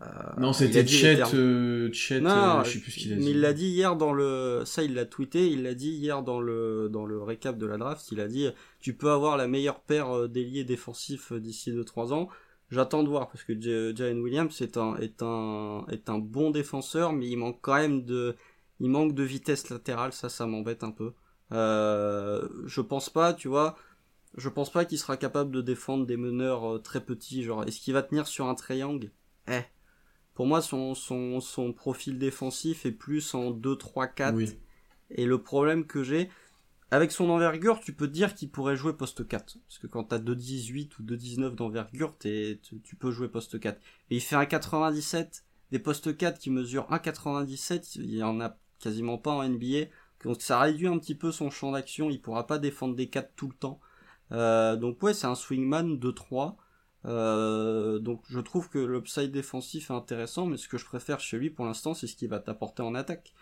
Euh, non, c'était Chet, euh, Chet non, je sais plus ce qu'il a dit. Mais il l'a dit hier dans le, ça il l'a tweeté, il l'a dit hier dans le, dans le récap de la draft, il a dit, tu peux avoir la meilleure paire d'ailiers défensifs d'ici 2-3 ans. J'attends de voir parce que Jalen Williams est un, est un, est un bon défenseur, mais il manque quand même de, il manque de vitesse latérale, ça, ça m'embête un peu. Euh, je pense pas, tu vois, je pense pas qu'il sera capable de défendre des meneurs euh, très petits, genre, est-ce qu'il va tenir sur un triangle? Eh. Pour moi, son, son, son profil défensif est plus en 2, 3, 4. Et le problème que j'ai, avec son envergure, tu peux dire qu'il pourrait jouer poste 4. Parce que quand t'as 2,18 ou 2,19 d'envergure, tu, tu peux jouer poste 4. Et il fait un 97. Des postes 4 qui mesurent 1,97, il y en a quasiment pas en NBA. Donc ça réduit un petit peu son champ d'action, il pourra pas défendre des 4 tout le temps. Euh, donc ouais, c'est un swingman de 3. Euh, donc je trouve que l'upside défensif est intéressant, mais ce que je préfère chez lui pour l'instant, c'est ce qu'il va t'apporter en attaque.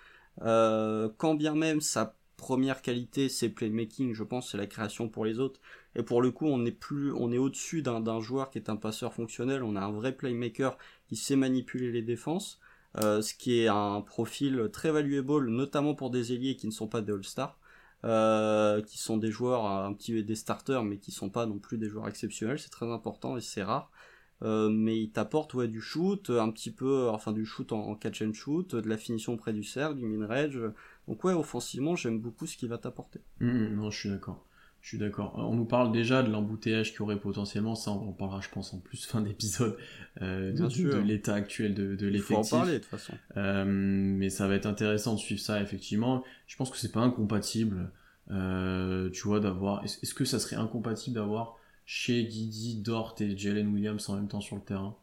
Euh, quand bien même sa première qualité, c'est playmaking, je pense, c'est la création pour les autres. Et pour le coup, on est plus, on est au-dessus d'un joueur qui est un passeur fonctionnel. On a un vrai playmaker qui sait manipuler les défenses. Euh, ce qui est un profil très valuable, notamment pour des ailiers qui ne sont pas des All-Stars, euh, qui sont des joueurs un petit des starters, mais qui sont pas non plus des joueurs exceptionnels. C'est très important et c'est rare. Euh, mais il t'apporte ouais du shoot, un petit peu, enfin du shoot en, catch and shoot, de la finition près du cercle, du min-range. Donc ouais, offensivement, j'aime beaucoup ce qu'il va t'apporter. Mmh, non, je suis d'accord. Je suis d'accord. On nous parle déjà de l'embouteillage qui aurait potentiellement, ça on en parlera je pense en plus fin d'épisode, euh, de, l'état actuel de, de l'effectif. Il faut en parler de toute façon. Euh, mais ça va être intéressant de suivre ça effectivement. Je pense que c'est pas incompatible, euh, tu vois, d'avoir... Est-ce que ça serait incompatible d'avoir chez Guidi, Dort et Jalen Williams en même temps sur le terrain?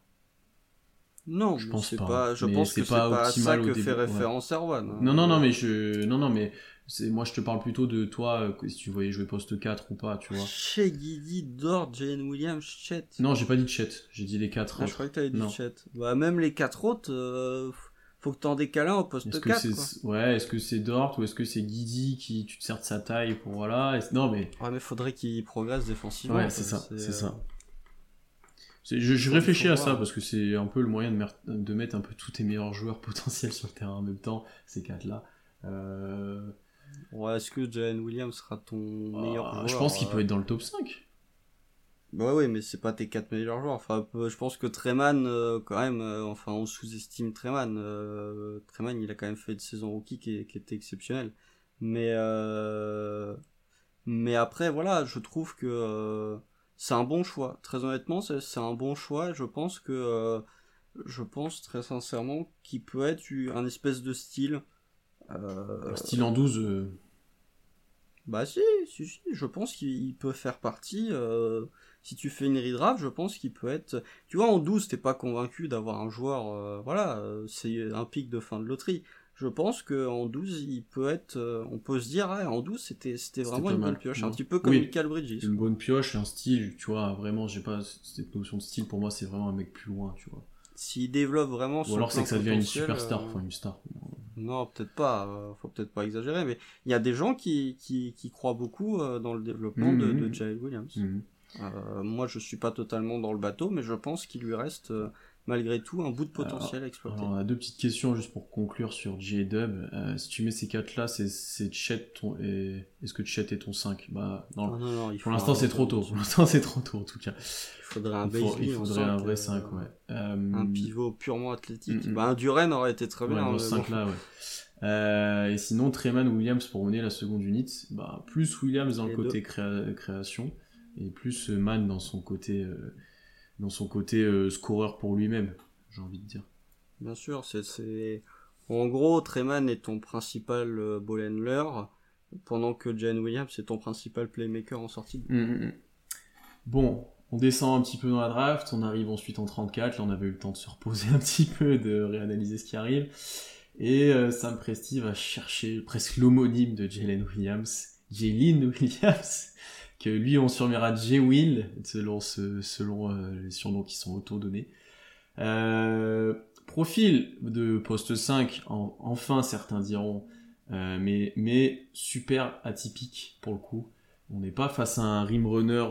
Non, je pense pas. Je pense que c'est pas, pas à ça que fait référence Erwan. Hein. Non, non, non, mais je, non, non, mais moi je te parle plutôt de toi euh, si tu voyais jouer poste 4 ou pas tu vois. Chez Guidi Dort Jalen Williams Chet. Non j'ai pas dit Chet. J'ai dit les 4 ah, je croyais que t'avais dit Chet. Bah même les 4 autres euh, faut que t'en décales un au poste 4 quoi. ouais est-ce que c'est Dort ou est-ce que c'est Guidi qui tu te sers de sa taille pour voilà non mais ouais mais faudrait qu'il progresse défensivement ouais c'est ça c'est ça. je, je réfléchis à ça parce que c'est un peu le moyen de, de, mettre un peu tous tes meilleurs joueurs potentiels sur le terrain en même temps, ces quatre là. Euh, Ouais, est-ce que Jalen Williams sera ton meilleur joueur Je pense qu'il peut euh être dans le top 5. Ouais, ouais, mais c'est pas tes 4 meilleurs joueurs. Enfin, je pense que Treman, euh, quand même, euh, enfin, on sous-estime Treman. Treman, il a quand même fait une saison rookie qui, qui était exceptionnelle. Mais, mais après, voilà, je trouve que c'est un bon choix. Très honnêtement, c'est un bon choix. Je pense que, je pense très sincèrement qu'il peut être un espèce de style euh, style en 12 euh. Bah si, si, si, je pense qu'il peut faire partie. Euh, si tu fais une redraft, je pense qu'il peut être. Tu vois, en 12, t'es pas convaincu d'avoir un joueur. voilà, c'est un pic de fin de loterie. Je pense que en 12, il peut être. on peut se dire, en 12, c'était c'était vraiment une bonne pioche, un petit peu comme oui, Michael Bridges. Une bonne pioche, un style, tu vois. Vraiment, j'ai pas cette notion de style. Pour moi, c'est vraiment un mec plus loin, tu vois. S'il développe vraiment. Ou alors c'est que ça devient une superstar, enfin une star. Non, peut-être pas. Euh, faut peut-être pas exagérer, mais il y a des gens qui, qui, qui croient beaucoup euh, dans le développement de, mhm. de Williams. Mhm. Euh, moi, je suis pas totalement dans le bateau, mais je pense qu'il lui reste malgré tout un bout de potentiel à exploiter. on a deux petites questions juste pour conclure sur J-Dub. Euh, si tu mets ces quatre là, c'est Chet ton et est-ce que Chet est ton 5 Bah non. non, non pour l'instant c'est trop tôt. Pour l'instant c'est trop tôt en tout cas. Il faudrait un Il, faudrait un vrai 5 ouais. Euh, un pivot purement athlétique. Mm, mm. Bah un Duren aurait été très bien. Ouais, 5 là ouais. Euh, et sinon, Treman Williams pour mener la seconde unité, bah, plus Williams dans le côté création et plus Man dans son côté dans son côté euh, scoreur pour lui-même, j'ai envie de dire. Bien sûr, c'est en gros Treman est ton principal euh, ball handler pendant que Jane Williams est ton principal playmaker en sortie. Mm, mm, mm. Bon, on descend un petit peu dans la draft, on arrive ensuite en 34, là on avait eu le temps de se reposer un petit peu, de réanalyser ce qui arrive. Et euh, Sam Presti va chercher presque l'homonyme de Jalen Williams. Jalen Williams, que lui on surnommera J-Will, selon, selon les surnoms qui sont auto-donnés. profil de poste 5, enfin certains diront, mais, mais super atypique pour le coup. On n'est pas face à un rim runner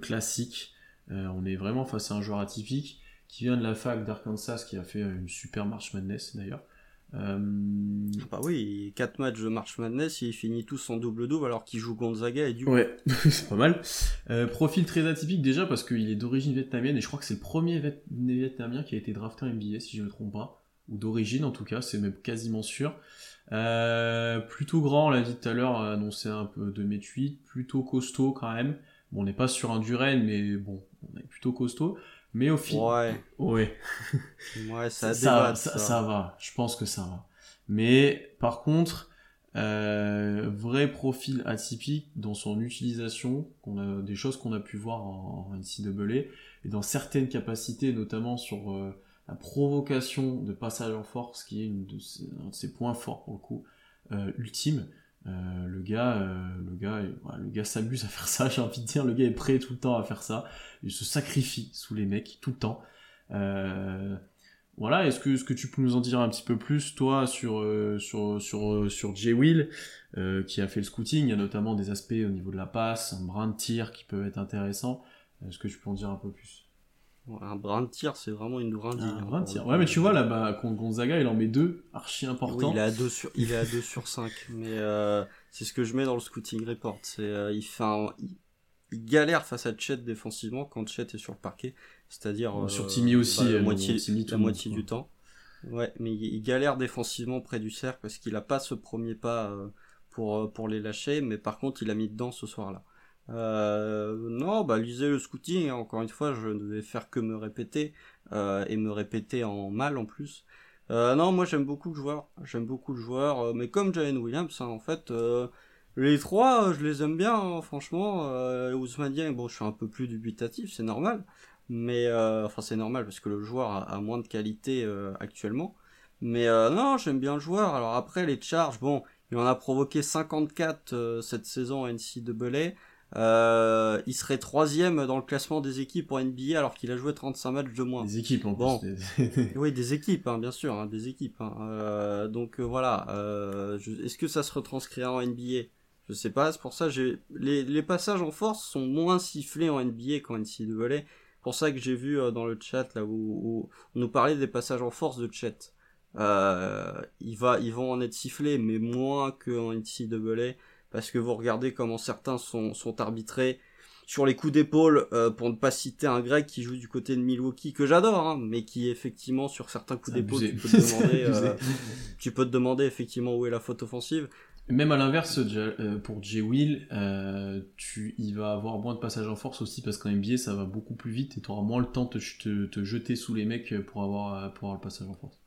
classique, on est vraiment face à un joueur atypique qui vient de la fac d'Arkansas, qui a fait une super March Madness d'ailleurs. Euh... Bah oui, 4 matchs de March Madness, il finit tous en double-double alors qu'il joue Gonzaga et du Ouais, c'est pas mal. Euh, profil très atypique déjà parce qu'il est d'origine vietnamienne et je crois que c'est le premier vietnamien qui a été drafté en NBA si je ne me trompe pas. Ou d'origine en tout cas, c'est même quasiment sûr. Euh, plutôt grand, on l'a dit tout à l'heure, annoncé un peu de m 8, plutôt costaud quand même. Bon, on n'est pas sur un Duren, mais bon, on est plutôt costaud. Mais au final. Ouais. Ouais. ça, ça, ça, va. Je pense que ça va. Mais par contre, euh, vrai profil atypique dans son utilisation, qu'on a des choses qu'on a pu voir en, en NCAA, et dans certaines capacités, notamment sur euh, la provocation de passage en force, qui est une de ses, un de ses points forts pour le coup, euh, ultime. Euh, le gars, euh, le gars, le gars s'amuse à faire ça. J'ai envie de dire, le gars est prêt tout le temps à faire ça. Il se sacrifie sous les mecs tout le temps. Euh, voilà. Est-ce que, ce que tu peux nous en dire un petit peu plus, toi, sur sur sur sur Jay Will, qui a fait le scouting Il y a notamment des aspects au niveau de la passe, un brin de tir qui peuvent être intéressants. Est-ce que tu peux en dire un peu plus? Un brin de tir, c'est vraiment une brindille. Un hein, brin de tir. Ouais, mais tu vois, là-bas, Gonzaga, il en met deux, archi important. Oui, il est à 2 sur, il est à 2 sur 5. Mais euh, c'est ce que je mets dans le scouting report. C'est, euh, il fait il, galère face à Chet défensivement quand Chet est sur le parquet. C'est-à-dire. sur euh, Timmy aussi, bah, la moitié, la moitié du temps. Ouais, mais il, galère défensivement près du cercle parce qu'il a pas ce premier pas pour, pour les lâcher. Mais par contre, il a mis dedans ce soir-là. Euh, non, bah lisez le scouting. Hein. Encore une fois, je ne vais faire que me répéter euh, et me répéter en mal en plus. Euh, non, moi j'aime beaucoup le joueur. J'aime beaucoup le joueur, euh, mais comme Jalen Williams, hein, en fait, euh, les trois, je les aime bien. Hein, franchement, euh, Ousmane bon, je suis un peu plus dubitatif, c'est normal. Mais enfin, c'est normal parce que le joueur a, a moins de qualité actuellement. Mais non, j'aime bien le joueur. Alors après, les charges, bon, il en a provoqué 54 cette saison à NCAA. Euh, il serait troisième dans le classement des équipes en NBA alors qu'il a joué 35 matchs de moins. Des équipes en bon. oui, des équipes, hein, bien sûr, hein, des équipes. Hein. Euh, donc euh, voilà. Euh, Est-ce que ça se retranscrira en NBA Je sais pas. C'est pour ça j'ai les, les passages en force sont moins sifflés en NBA qu'en NCAA. Pour ça que j'ai vu euh, dans le chat là où, où, on nous parlait des passages en force de chat. Euh, il va, ils vont en être sifflés, mais moins qu'en NCAA parce que vous regardez comment certains sont, sont arbitrés sur les coups d'épaule, euh, pour ne pas citer un grec qui joue du côté de Milwaukee, que j'adore, hein, mais qui effectivement sur certains coups d'épaule, tu peux te demander, euh, tu peux te demander effectivement où est la faute offensive. Même à l'inverse, euh, pour Jay Will, tu, il va avoir moins de passage en force aussi parce qu'en NBA ça va beaucoup plus vite et tu auras moins le temps de te, te, jeter sous les mecs pour avoir, pour avoir le passage en force.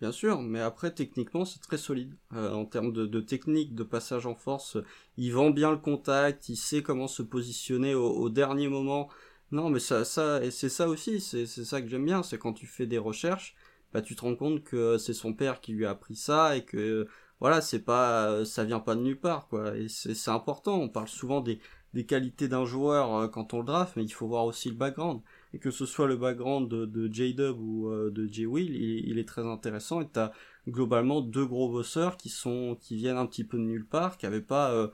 Bien sûr, mais après techniquement c'est très solide euh, en termes de, technique, de passage en force. Il vend bien le contact, il sait comment se positionner au, au dernier moment. Non, mais ça, ça, et c'est ça aussi, c'est ça que j'aime bien, c'est quand tu fais des recherches, bah tu te rends compte que c'est son père qui lui a appris ça et que voilà, c'est pas, ça vient pas de nulle part quoi. Et c'est important. On parle souvent des, des qualités d'un joueur euh, quand on le draft, mais il faut voir aussi le background et que ce soit le background de, de J-Dub ou euh, de J-Will, il, il, est très intéressant et t'as globalement deux gros bosseurs qui sont qui viennent un petit peu de nulle part, qui avaient pas euh,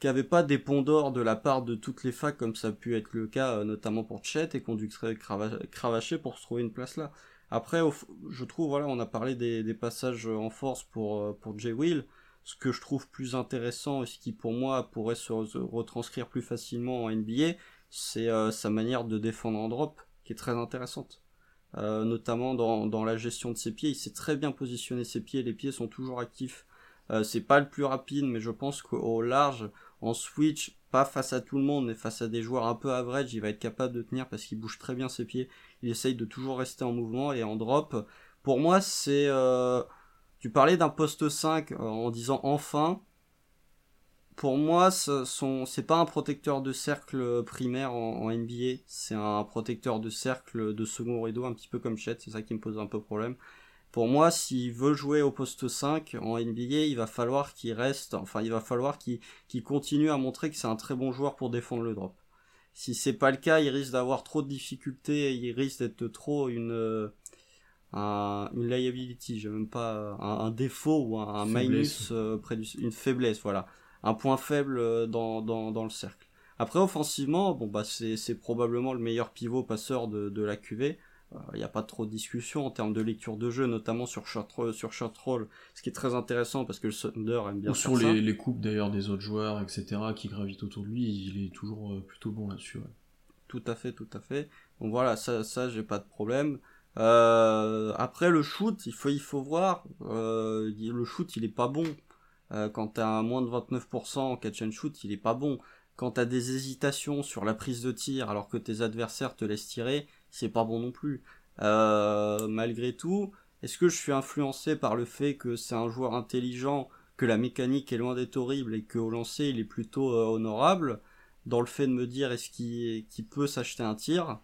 qui avaient pas des ponts d'or de la part de toutes les facs comme ça a pu être le cas euh, notamment pour Chet et qu'on dû cravacher pour se trouver une place là. Après, je trouve voilà, on a parlé des, des passages en force pour pour J-Will. Ce que je trouve plus intéressant et ce qui pour moi pourrait se retranscrire plus facilement en NBA, c'est euh, sa manière de défendre en drop qui est très intéressante. Euh, notamment dans, dans la gestion de ses pieds, il sait très bien positionner ses pieds, les pieds sont toujours actifs. Euh, c'est pas le plus rapide, mais je pense qu'au large, en switch, pas face à tout le monde, mais face à des joueurs un peu average, il va être capable de tenir parce qu'il bouge très bien ses pieds. Il essaye de toujours rester en mouvement et en drop. Pour moi, c'est... Euh... Tu parlais d'un poste 5 en disant enfin pour moi, ce c'est pas un protecteur de cercle primaire en, NBA, c'est un protecteur de cercle de second rideau, un petit peu comme Chet, c'est ça qui me pose un peu problème. Pour moi, s'il veut jouer au poste 5 en NBA, il va falloir qu'il reste, enfin, il va falloir qu'il continue à montrer que c'est un très bon joueur pour défendre le drop. Si c'est pas le cas, il risque d'avoir trop de difficultés, il risque d'être trop une, une liability, j'ai même pas un, défaut ou un, minus euh, près du, une faiblesse, voilà, un point faible euh, dans, dans, dans le cercle. Après offensivement, bon bah c'est probablement le meilleur pivot passeur de, de la QV il n'y a pas trop de discussion en termes de lecture de jeu, notamment sur short, sur short roll, ce qui est très intéressant parce que le Thunder aime bien Ou sur les, les, coupes d'ailleurs des autres joueurs, etc., qui gravitent autour de lui, il est toujours euh, plutôt bon là-dessus. Tout à fait, tout à fait. Donc voilà, ça, ça j'ai pas de problème. Euh, après le shoot, il faut, il faut voir, euh, le shoot il est pas bon. Euh, quand t'as moins de 29% en catch and shoot, il est pas bon. Quand t'as des hésitations sur la prise de tir alors que tes adversaires te laissent tirer, c'est pas bon non plus. Euh, malgré tout, est-ce que je suis influencé par le fait que c'est un joueur intelligent, que la mécanique est loin d'être horrible et qu'au lancer il est plutôt euh, honorable, dans le fait de me dire est-ce qu'il peut s'acheter un tir?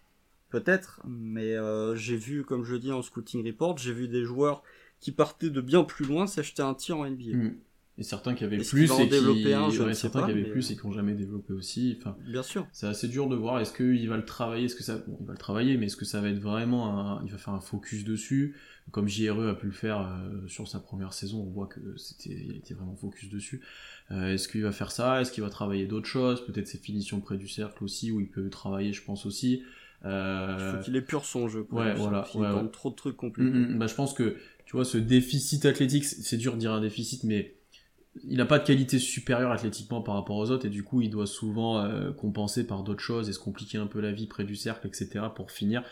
Peut-être, mais euh, j'ai vu, comme je dis en scouting report, j'ai vu des joueurs qui partaient de bien plus loin s'acheter un tir en NBA. Hmm. Et certains qui avaient plus et qui... un, je certains qui avaient plus et qui n'ont jamais développé aussi. Enfin, bien sûr. C'est assez dur de voir. Est-ce qu'il va le travailler Est-ce que ça, bon, il va le travailler, mais est-ce que ça va être vraiment un, il va faire un focus dessus, comme JRE a pu le faire euh, sur sa première saison. On voit que c'était, il était vraiment focus dessus. Euh, est-ce qu'il va faire ça? Est-ce qu'il va travailler d'autres choses? Peut-être ses finitions près du cercle aussi, où il peut travailler, je pense aussi. Euh... Il faut qu'il épure son jeu. ouais, voilà. Il ouais, trop de trucs compliqués. Mm, mm. bah, je pense que tu vois ce déficit athlétique, c'est dur de dire un déficit, mais il n'a pas de qualité supérieure athlétiquement par rapport aux autres et du coup il doit souvent euh, compenser par d'autres choses et se compliquer un peu la vie près du cercle etc pour finir.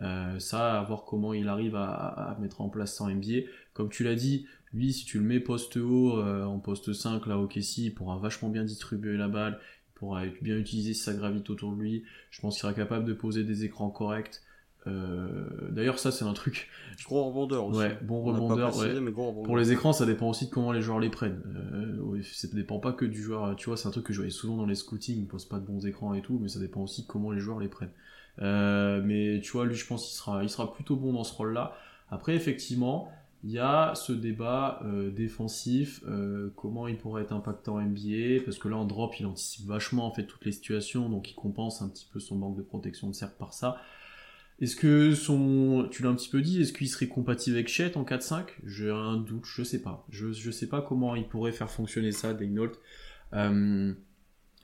Euh, ça à voir comment il arrive à, mettre en place en NBA comme tu l'as dit lui si tu le mets poste haut euh, en poste 5 là au Kessie il pourra vachement bien distribuer la balle il pourra bien utiliser sa gravité autour de lui. Je pense qu'il sera capable de poser des écrans corrects euh, d'ailleurs, ça, c'est un truc. Gros rebondeur aussi. Ouais, bon rebondeur. Ouais. Pour les écrans, ça dépend aussi de comment les joueurs les prennent. Euh, ça dépend pas que du joueur. Tu vois, c'est un truc que je voyais souvent dans les scootings. Ils posent pas de bons écrans et tout, mais ça dépend aussi de comment les joueurs les prennent. Euh, mais tu vois, lui, je pense qu'il sera, il sera plutôt bon dans ce rôle-là. Après, effectivement, il y a ce débat euh, défensif, euh, comment il pourrait être impactant en NBA, parce que là en drop il anticipe vachement en fait toutes les situations, donc il compense un petit peu son manque de protection de cercle par ça. Est-ce que son. Tu l'as un petit peu dit, est-ce qu'il serait compatible avec Chet en 4-5 J'ai un doute, je sais pas. Je, je sais pas comment il pourrait faire fonctionner ça, Daynault. Euh,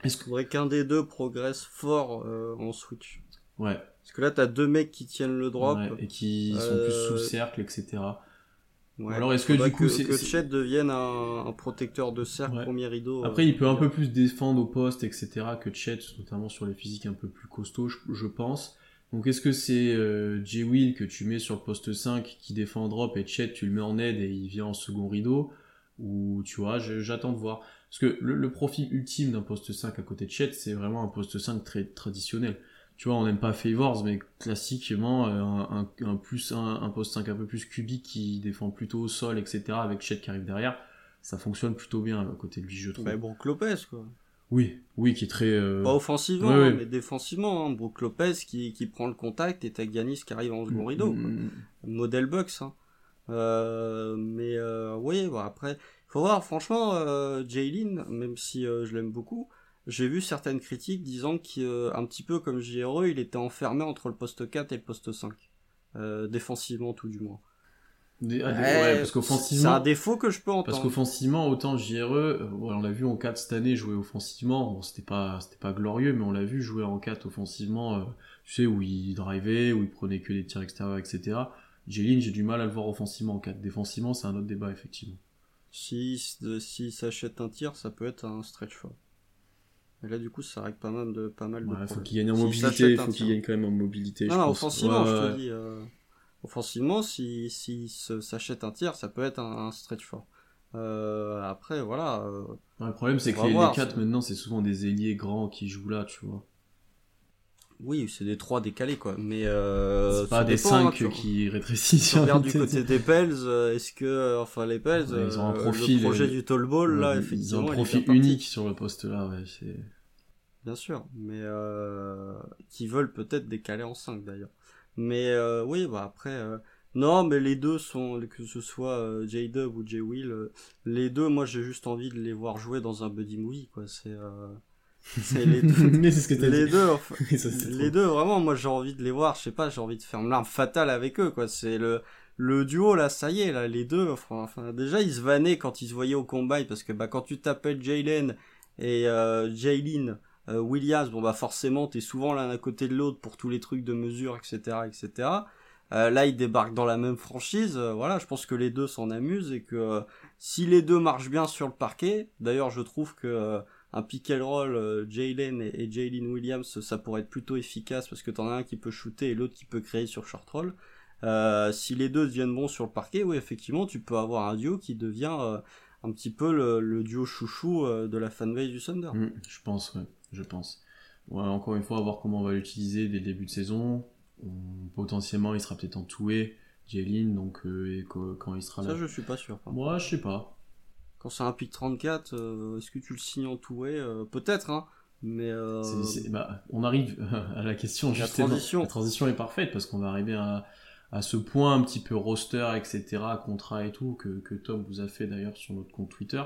est-ce qu'il faudrait qu'un des deux progresse fort euh, en switch Ouais. Parce que là, t'as deux mecs qui tiennent le drop. et qui sont plus sous euh, cercle, etc. Ouais. Alors est-ce que du coup que, que Chet devienne un, protecteur de cercle premier rideau Après il peut un peu plus défendre au poste etc que Chet notamment sur les physiques un peu plus costauds je pense donc est-ce que c'est euh, J. Will que tu mets sur le poste 5 qui défend en drop et Chet tu le mets en aide et il vient en second rideau? Ou tu vois, j'attends de voir. Parce que le, profil ultime d'un poste 5 à côté de Chet, c'est vraiment un poste 5 très traditionnel. Tu vois, on n'aime pas Favors, mais classiquement, euh, un, plus, un, poste 5 un peu plus cubique qui défend plutôt au sol, etc., avec Chet qui arrive derrière, ça fonctionne plutôt bien à côté de lui, je trouve. Bah, bon, Lopez, quoi. Oui, oui, qui est très. Euh, Pas offensivement, mais défensivement. Hein. Brook Lopez qui, qui prend le contact et Giannis qui arrive en second rideau. Mm, mm. Modèle Bucks. Hein. Euh, mais euh, oui, bon, après, faut voir, franchement, euh, Jaylin, même si euh, je l'aime beaucoup, j'ai vu certaines critiques disant qu'un petit peu comme JRE, il était enfermé entre le poste 4 et le poste 5. défensivement, tout du moins. Ah, parce qu'offensivement. C'est un défaut que je peux entendre. Parce qu'offensivement, autant JRE, euh, on l'a vu en 4 cette année jouer offensivement. Bon, c'était pas, c'était pas glorieux, mais on l'a vu jouer en 4 offensivement, euh, tu sais, où il drivait, où il prenait que des tirs extérieurs, etc. Jélin, j'ai du mal à le voir offensivement en 4. Défensivement, c'est un autre débat, effectivement. Si, si s'achète un tir, ça peut être un stretch foul. Et là, du coup, ça règle pas mal de, pas mal ouais, faut qu'il gagne en mobilité, faut qu'il gagne quand même en mobilité. Je non, offensivement, je te dis, euh offensivement, si, si s'achète un tir, ça peut être un, stretch fort. Euh, après, voilà. Euh, le problème, c'est que les, les 4 maintenant, c'est souvent des ailiers grands qui jouent là, tu vois. Oui, c'est des 3 décalés, quoi. Mais euh, c'est pas des 5 hein, qui rétrécissent. regarde du côté des Pels, euh, est-ce que, enfin, les Pels, ils ont un profil, le projet du tall ball, là, effectivement. Ils ont un profil unique sur le poste là, ouais. Bien sûr, mais qui veulent peut-être décaler en 5 d'ailleurs. Mais euh, oui, bah après, euh, Non, mais les deux sont, que ce soit euh, J-Dub ou J-Will, euh, les deux, moi j'ai juste envie de les voir jouer dans un buddy movie, quoi. C'est, euh, c'est les deux. Mais c'est ce que t'as les dit. deux, enfin, ça, les trop. deux, vraiment, moi j'ai envie de les voir, je sais pas, j'ai envie de faire une larme fatale avec eux, quoi. C'est le, le duo, là, ça y est, là, les deux, enfin, déjà ils se vannaient quand ils se voyaient au combine, parce que bah quand tu t'appelles Jalen et euh, Jaylin euh, Williams, bon bah forcément t'es souvent l'un à côté de l'autre pour tous les trucs de mesure, etc., etc. Euh, là ils débarquent dans la même franchise, euh, voilà, je pense que les deux s'en amusent et que si les deux marchent bien sur le parquet, d'ailleurs je trouve que un pick and roll Jalen et, et Jalen Williams ça pourrait être plutôt efficace parce que t'en as un qui peut shooter et l'autre qui peut créer sur short roll. Si les deux deviennent bons sur le parquet, oui effectivement tu peux avoir un duo qui devient un petit peu le, duo chouchou de la fanbase du Thunder. Mm, je pense, je pense. Ouais, encore une fois, à voir comment on va l'utiliser dès le début de saison. On- potentiellement, il sera peut-être en toué, Jalen, donc euh, et que- quand il sera là. Ça je suis pas sûr. Moi, je sais pas. Quand c'est un pick 34, euh, est-ce que tu le signes en two-way Euh, Peut-être, hein. Mais euh, C'est- c'est- bah, on arrive à la question La transition. La transition est parfaite parce qu'on va arriver à, à ce point un petit peu roster, etc., contrat et tout, que, que Tom vous a fait d'ailleurs sur notre compte Twitter.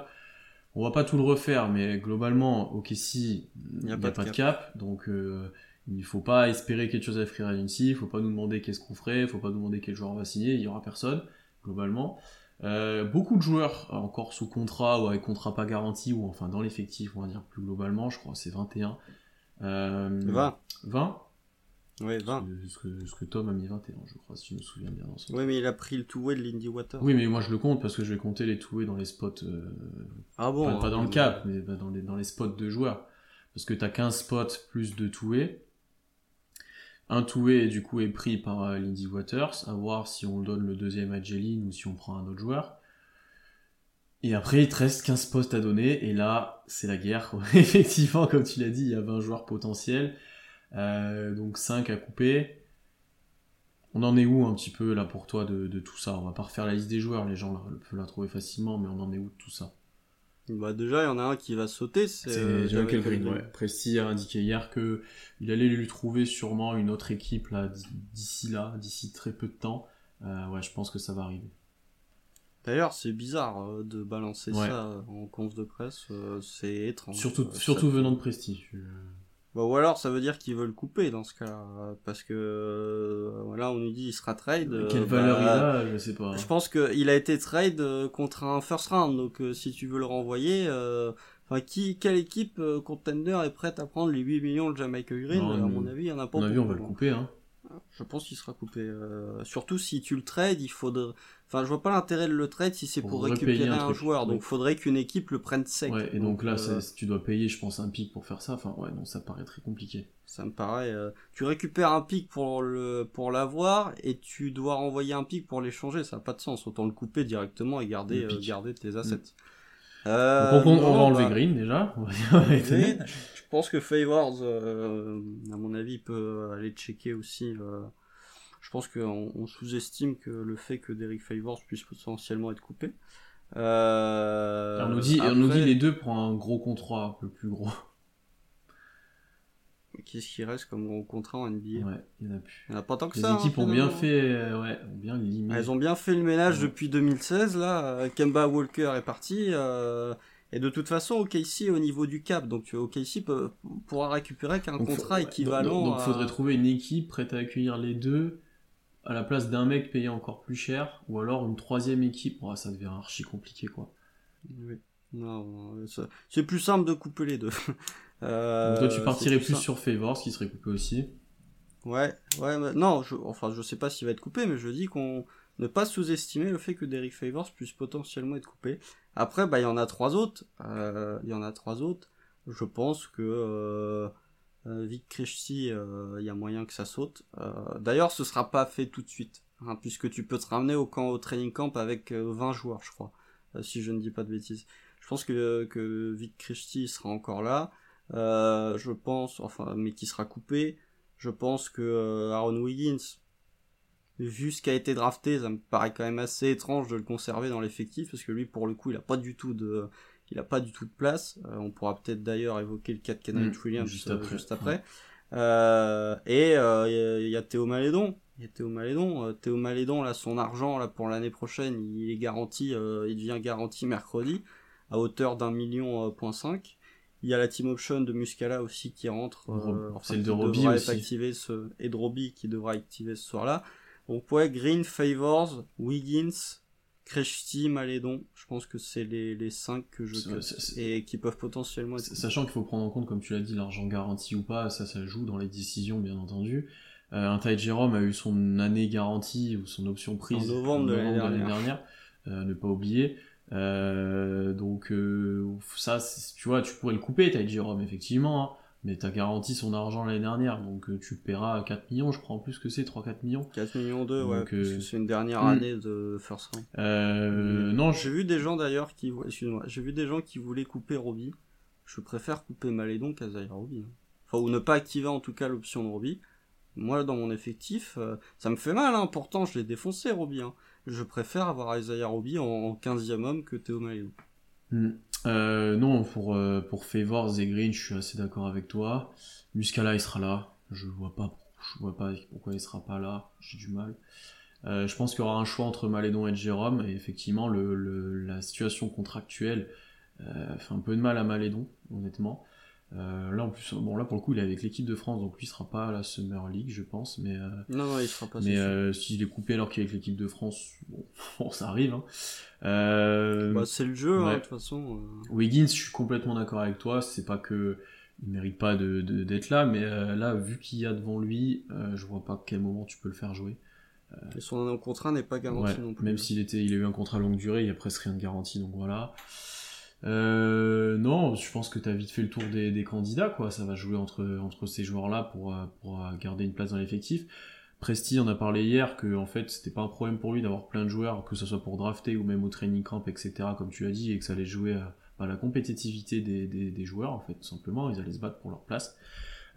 On va pas tout le refaire, mais globalement, OKC, il n'y a, pas de cap, donc euh, il ne faut pas espérer quelque chose à Free Agency, il faut pas nous demander qu'est-ce qu'on ferait, il faut pas nous demander quel joueur on va signer, il y aura personne, globalement. Euh, beaucoup de joueurs encore sous contrat ou avec contrat pas garanti, ou enfin dans l'effectif, on va dire plus globalement, je crois c'est 21. Euh, 20. 20 Ouais, 20. ce que, Tom a mis 21, je crois, si je me souviens bien. Dans son Ouais, mais il a pris le two-way de Lindy Water. Oui, mais moi je le compte parce que je vais compter les toués dans les spots, euh, Ah bon pas, pas dans le cap, mais bah, dans, les, dans les spots de joueurs. Parce que t'as 15 spots plus de toués. Un toué du coup est pris par euh, Lindy Waters, à voir si on donne le deuxième à Jeline ou si on prend un autre joueur. Et après, il te reste 15 postes à donner, et là, c'est la guerre. Effectivement, comme tu l'as dit, il y a 20 joueurs potentiels, donc 5 à couper. On en est où un petit peu là pour toi de, de tout ça? On va pas refaire la liste des joueurs, les gens la- peuvent la trouver facilement, mais on en est où de tout ça? Bah déjà, il y en a un qui va sauter, c'est euh, Green, ouais. Presti a indiqué hier que il allait lui trouver sûrement une autre équipe là d'ici là, d'ici très peu de temps. Euh, ouais, je pense que ça va arriver. D'ailleurs, c'est bizarre euh, de balancer Ouais. ça euh, en conf de presse, euh, c'est étrange. Surtout, Euh, surtout ça- venant de Presti. Je- Bah, ou alors, ça veut dire qu'ils veulent couper dans ce cas, euh, parce que euh, voilà, on nous dit il sera trade. euh, Quelle bah, valeur il a, je sais pas. Je pense qu'il a été trade euh, contre un first round, donc euh, si tu veux le renvoyer, euh, enfin qui, quelle équipe euh, contender est prête à prendre les 8 millions de Jamaica Green? Non, À mon avis, il y en a pas À mon avis, on va le hein. couper. Hein. Je pense qu'il sera coupé. euh, surtout si tu le trades, il faudrait. Enfin, je vois pas l'intérêt de le trade si c'est Pour récupérer un joueur. Donc, faudrait qu'une équipe le prenne sec. Ouais, et donc là, euh, tu dois payer, je pense, un pic pour faire ça. Enfin, ouais, non, ça paraît très compliqué. ça me paraît. euh, tu récupères un pic pour le pour l'avoir et tu dois renvoyer un pic pour l'échanger. Ça n'a pas de sens. Autant le couper directement et garder. Mm. garder tes assets. Donc, Euh, on, on va enlever bah, Green déjà. On va pense que Favors, euh, à mon avis, peut aller checker aussi. euh, je pense qu'on on sous-estime que le fait que Derek Favors puisse potentiellement être coupé. Euh, on nous dit, et on nous après, dit les deux pour un gros contrat, un peu plus gros. Qu'est-ce qui reste comme gros contrat en NBA Ouais, il y en a plus. Il n'y en a pas tant que Les ça. hein, équipes ont bien fait, euh, ouais, ont bien limité. Elles ont bien fait le ménage Ouais. depuis 2016, là. Kemba Walker est parti. Et de toute façon, OKC est au niveau du cap. Donc OKC peut, pourra récupérer qu'un contrat ouais, équivalent. Donc, donc à- faudrait trouver une équipe prête à accueillir les deux à la place d'un mec payé encore plus cher, ou alors une troisième équipe. Ouais, ça devient archi compliqué quoi. Oui. Non, euh, c'est plus simple de couper les deux. Euh, Donc toi tu partirais plus sur Favors qui serait coupé aussi. Ouais, ouais, mais non, je, enfin, je sais pas s'il va être coupé, mais je dis qu'on ne pas sous-estimer le fait que Derek Favors puisse potentiellement être coupé. Après, bah, il y en a trois autres. Euh, Il y en a trois autres. Je pense que euh, euh, Vic euh, il y a moyen que ça saute. D'ailleurs, ce sera pas fait tout de suite, hein, puisque tu peux te ramener au camp, au training camp avec euh, 20 joueurs, je crois, si je ne dis pas de bêtises. Je pense que que Vic Krejci sera encore là. Je pense, enfin, mais qui sera coupé. Je pense que Aaron Wiggins, vu ce qui a été drafté, ça me paraît quand même assez étrange de le conserver dans l'effectif parce que lui, pour le coup, il a pas du tout de, il a pas du tout de place. Euh, on pourra peut-être d'ailleurs évoquer le cas de Kenneth Mm, Williams juste euh, après, juste après. Euh, et euh, il y a- il y, a Théo Malédon il y a Théo Malédon. Théo Malédon, là, son argent, là, pour l'année prochaine, il est garanti, il devient garanti mercredi, à hauteur d'un million, point cinq. Il y a la team option de Muscala aussi qui rentre. Euh, Celle de Robbie aussi. Activer ce... Et de Robbie qui devra activer ce soir-là. Donc ouais, Green, Favors, Wiggins, Kreshti, Malédon. Je pense que c'est les, les cinq que je et qui peuvent potentiellement être... Sachant qu'il faut prendre en compte, comme tu l'as dit, l'argent garanti ou pas, ça, ça joue dans les décisions, bien entendu. Euh, un Ty Jérôme a eu son année garantie ou son option prise en novembre, de l'année dernière. dernière euh, ne pas oublier. Euh, donc euh, ça, tu vois, tu pourrais le couper, t'as Jérôme, effectivement, hein, mais t'as garanti son argent l'année dernière, donc euh, tu paieras 4 millions, je crois en plus que c'est 3-4 millions. 4 millions 2, ouais, parce que c'est une dernière hmm. année de first round. Euh, non, j'ai vu des gens d'ailleurs qui, excuse-moi, j'ai vu des gens qui voulaient couper Robbie. Je préfère couper Malédon qu'à Robbie. Hein. Enfin, ou ne pas activer en tout cas l'option de Robbie. Moi, dans mon effectif, ça me fait mal, hein. pourtant je l'ai défoncé Robbie. Hein je préfère avoir Isaiah Roby en 15e homme que Théo Malédon. Hmm. Euh, non, pour, euh, pour Favors et Green, je suis assez d'accord avec toi. Muscala, il sera là. Je vois pas, je vois pas pourquoi il sera pas là. J'ai du mal. Euh, je pense qu'il y aura un choix entre Malédon et Jérôme. Et effectivement, la situation contractuelle fait un peu de mal à Malédon, honnêtement. Euh, là en plus, bon là pour le coup il est avec l'équipe de France, donc lui il sera pas à la Summer League je pense, mais euh, non non il sera pas. Mais euh, s'il est coupé alors qu'il est avec l'équipe de France, bon, ça arrive. Hein. Bah, c'est le jeu hein, de toute façon. Wiggins, je suis complètement d'accord avec toi. C'est pas que il mérite pas de d'être là, mais là vu qu'il y a devant lui, je vois pas quel moment tu peux le faire jouer. Et son contrat n'est pas garanti non plus. Même s'il était, il a eu un contrat longue durée, il y a presque rien de garanti, donc voilà. Euh, non, je pense que tu as vite fait le tour des, candidats, quoi. Ça va jouer entre, ces joueurs-là pour, euh, euh, garder une place dans l'effectif. Presti en a parlé hier que en fait c'était pas un problème pour lui d'avoir plein de joueurs, que ce soit pour drafter ou même au training camp, etc. Comme tu as dit, et que ça allait jouer à, la compétitivité des, joueurs en fait, tout simplement. Ils allaient se battre pour leur place.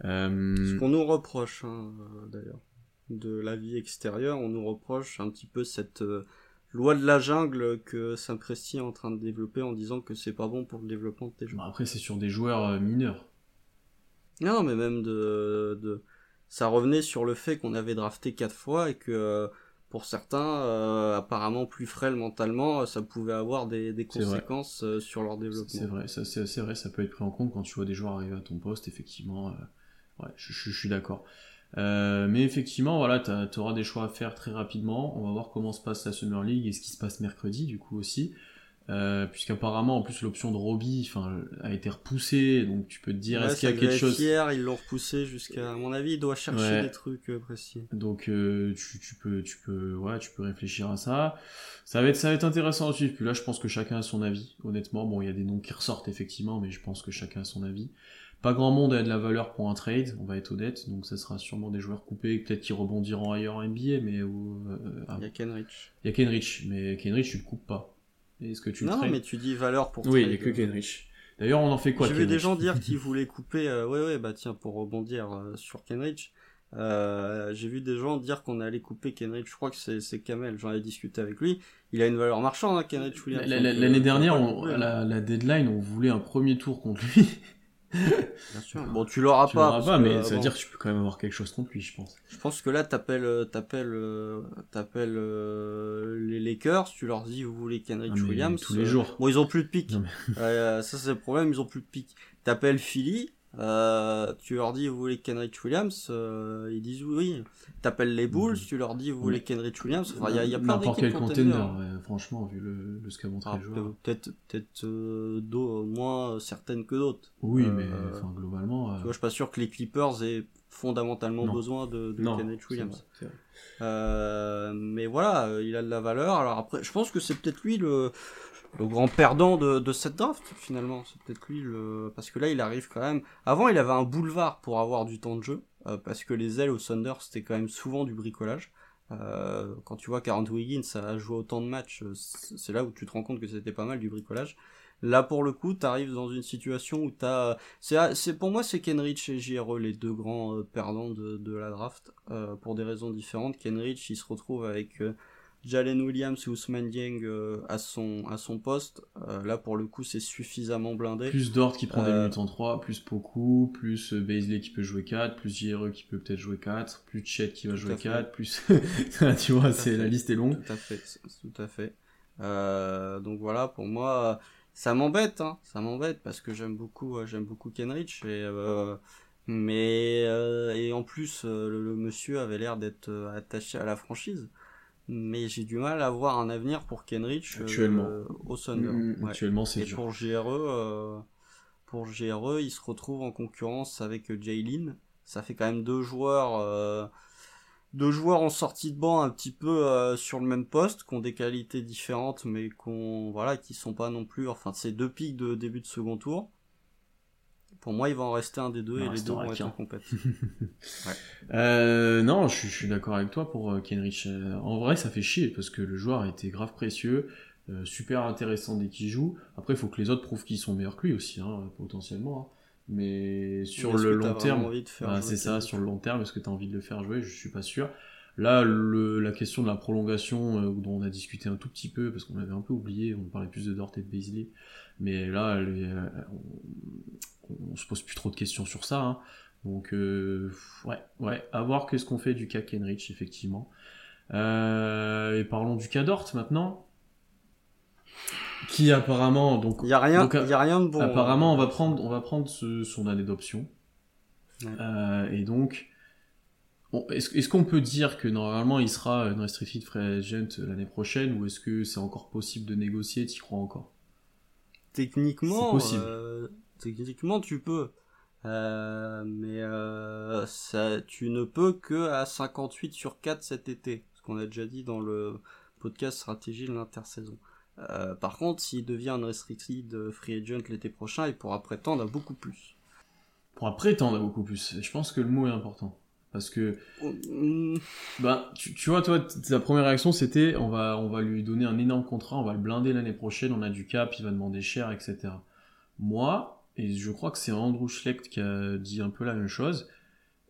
Ce qu'on nous reproche hein, d'ailleurs de la vie extérieure, on nous reproche un petit peu cette loi de la jungle que Saint-Presti est en train de développer en disant que c'est pas bon pour le développement de tes joueurs. Après, c'est sur des joueurs euh, mineurs. Non, mais même de, de... ça revenait sur le fait qu'on avait drafté quatre fois et que euh, pour certains, euh, apparemment plus frêles mentalement, ça pouvait avoir des, des conséquences sur leur développement. C'est vrai, c'est vrai, ça peut être pris en compte quand tu vois des joueurs arriver à ton poste, effectivement. ouais, je, je suis d'accord. Euh, mais effectivement, voilà, tu auras des choix à faire très rapidement. On va voir comment se passe la Summer League et ce qui se passe mercredi, du coup aussi. Euh, puisqu'apparemment, en plus, l'option de Robbie a été repoussée, donc tu peux te dire, est-ce qu'il y a quelque chose. Hier, ils l'ont repoussé jusqu'à, à mon avis, il doit chercher des trucs euh, précis. Donc, euh, tu, tu, peux, tu peux, ouais, tu peux réfléchir à ça. Ça va être, ça va être intéressant à suivre. Puis là, je pense que chacun a son avis, honnêtement. Bon, il y a des noms qui ressortent effectivement, mais je pense que chacun a son avis. Pas grand monde a de la valeur pour un trade, on va être honnête, donc ça sera sûrement des joueurs coupés, peut-être qui rebondiront ailleurs en NBA, mais... Euh, ah. il y a Kenrich. Il y a Kenrich, mais Kenrich tu le coupes pas. Est-ce que tu Non, mais tu dis valeur pour Oui, il n'y a que Kenrich. D'ailleurs, on en fait quoi J'ai vu des gens dire qu'ils voulaient couper... Euh, ouais, ouais, bah tiens, pour rebondir euh, sur Kenrich, j'ai vu des gens dire qu'on allait couper Kenrich. Je crois que c'est Kamel. J'en ai discuté avec lui. Il a une valeur marchande, hein, Kenrich L'année dernière, la, la, deadline, on voulait un premier tour contre lui. Bien sûr. Bon, tu l'auras pas. pas, mais ça veut dire que tu peux quand même avoir quelque chose contre lui, je pense. Je pense que là, t'appelles, euh, t'appelles, euh, t'appelles euh, les Lakers, tu leur dis vous voulez Kenrich ah, Williams. Tous les jours. Bon, ils ont plus de pics. ça, c'est le problème, ils ont plus de pics. T'appelles Philly, euh, tu leur dis vous voulez Kenrich Williams, euh, ils disent oui. T'appelles les Bulls, mhm. tu leur dis vous voulez Kenrich Williams. Enfin, il y a, y a plein N'importe quel conteneur, franchement, vu le, le ce qu'a montré le joueur. Peut-être, peut-être euh, moins certaines que d'autres. Oui, mais enfin, globalement. Tu vois, je suis pas sûr que les Clippers aient fondamentalement besoin de, de Kenrich Williams. mais voilà, il a de la valeur. Alors après, je pense que c'est peut-être lui le le grand perdant de, de cette draft finalement. C'est peut-être lui le parce que là il arrive quand même. Avant il avait un boulevard pour avoir du temps de jeu euh, parce que les ailes au Thunder c'était quand même souvent du bricolage. Euh, quand tu vois 40 Wiggins a joué autant de matchs, euh, c'est là où tu te rends compte que c'était pas mal du bricolage. Là pour le coup, t'arrives dans une situation où t'as, c'est, c'est pour moi c'est Kenrich et JRE les deux grands perdants de, de la draft pour des raisons différentes. Kenrich il se retrouve avec Jalen Williams et Ousmane Dieng euh, à son à son poste. Euh, là pour le coup c'est suffisamment blindé. Plus Dort qui prend des minutes en 3, plus Poku, plus Baisley qui peut jouer 4, plus JRE qui peut peut-être jouer 4, plus Chet qui va jouer 4, plus tu vois, c'est la liste est longue. Tout à fait, tout à fait. donc voilà, pour moi ça m'embête hein, ça m'embête parce que j'aime beaucoup j'aime beaucoup Kenrich et mais et en plus le, monsieur avait l'air d'être attaché à la franchise mais j'ai du mal à voir un avenir pour Kenrich euh, au Thunder. Mm, mm, actuellement, c'est Et pour GRE, euh, pour GRE, il se retrouve en concurrence avec Jaylin. Ça fait quand même deux joueurs, euh, deux joueurs en sortie de banc un petit peu sur le même poste, qui ont des qualités différentes, mais qu'on voilà, qui sont pas non plus. Enfin, c'est deux pics de début de second tour. Pour moi, il va en rester un des deux et les deux vont être en euh, non, je, suis d'accord avec toi pour euh, Kenrich. Euh, en vrai, ça fait chier parce que le joueur a été grave précieux, super intéressant dès qu'il joue. Après, il faut que les autres prouvent qu'ils sont meilleurs que lui aussi, hein, potentiellement. Hein. Mais sur le long terme, bah, c'est ça, sur le long terme, est-ce que tu as envie de le faire jouer? Je suis pas sûr. Là, le, la question de la prolongation, dont on a discuté un tout petit peu, parce qu'on avait un peu oublié, on parlait plus de Dort et de Beasley, mais là, on se pose plus trop de questions sur ça. Hein. Donc, euh, ouais, ouais, à voir qu'est-ce qu'on fait du cas Kenrich, effectivement. Euh, et parlons du cas Dort maintenant. Qui apparemment, donc. Il n'y a, rien, y a rien de bon. Apparemment, on va prendre, on va prendre son année d'option. Euh, et donc, est-ce qu'on peut dire que normalement il sera une restricted free agent l'année prochaine ou est-ce que c'est encore possible de négocier? Tu crois encore? Techniquement, possible. Techniquement, tu peux. Euh, mais euh, ça, tu ne peux que à 58 sur 4 cet été. Ce qu'on a déjà dit dans le podcast stratégie de l'intersaison. Euh, par contre, s'il devient un restricted free agent l'été prochain, il pourra prétendre à beaucoup plus. Il pourra prétendre à beaucoup plus. je pense que le mot est important. Parce que, bah, tu, tu, vois, toi, ta première réaction, c'était, on va, on va lui donner un énorme contrat, on va le blinder l'année prochaine, on a du cap, il va demander cher, etc. Moi, et je crois que c'est Andrew Schlecht qui a dit un peu la même chose.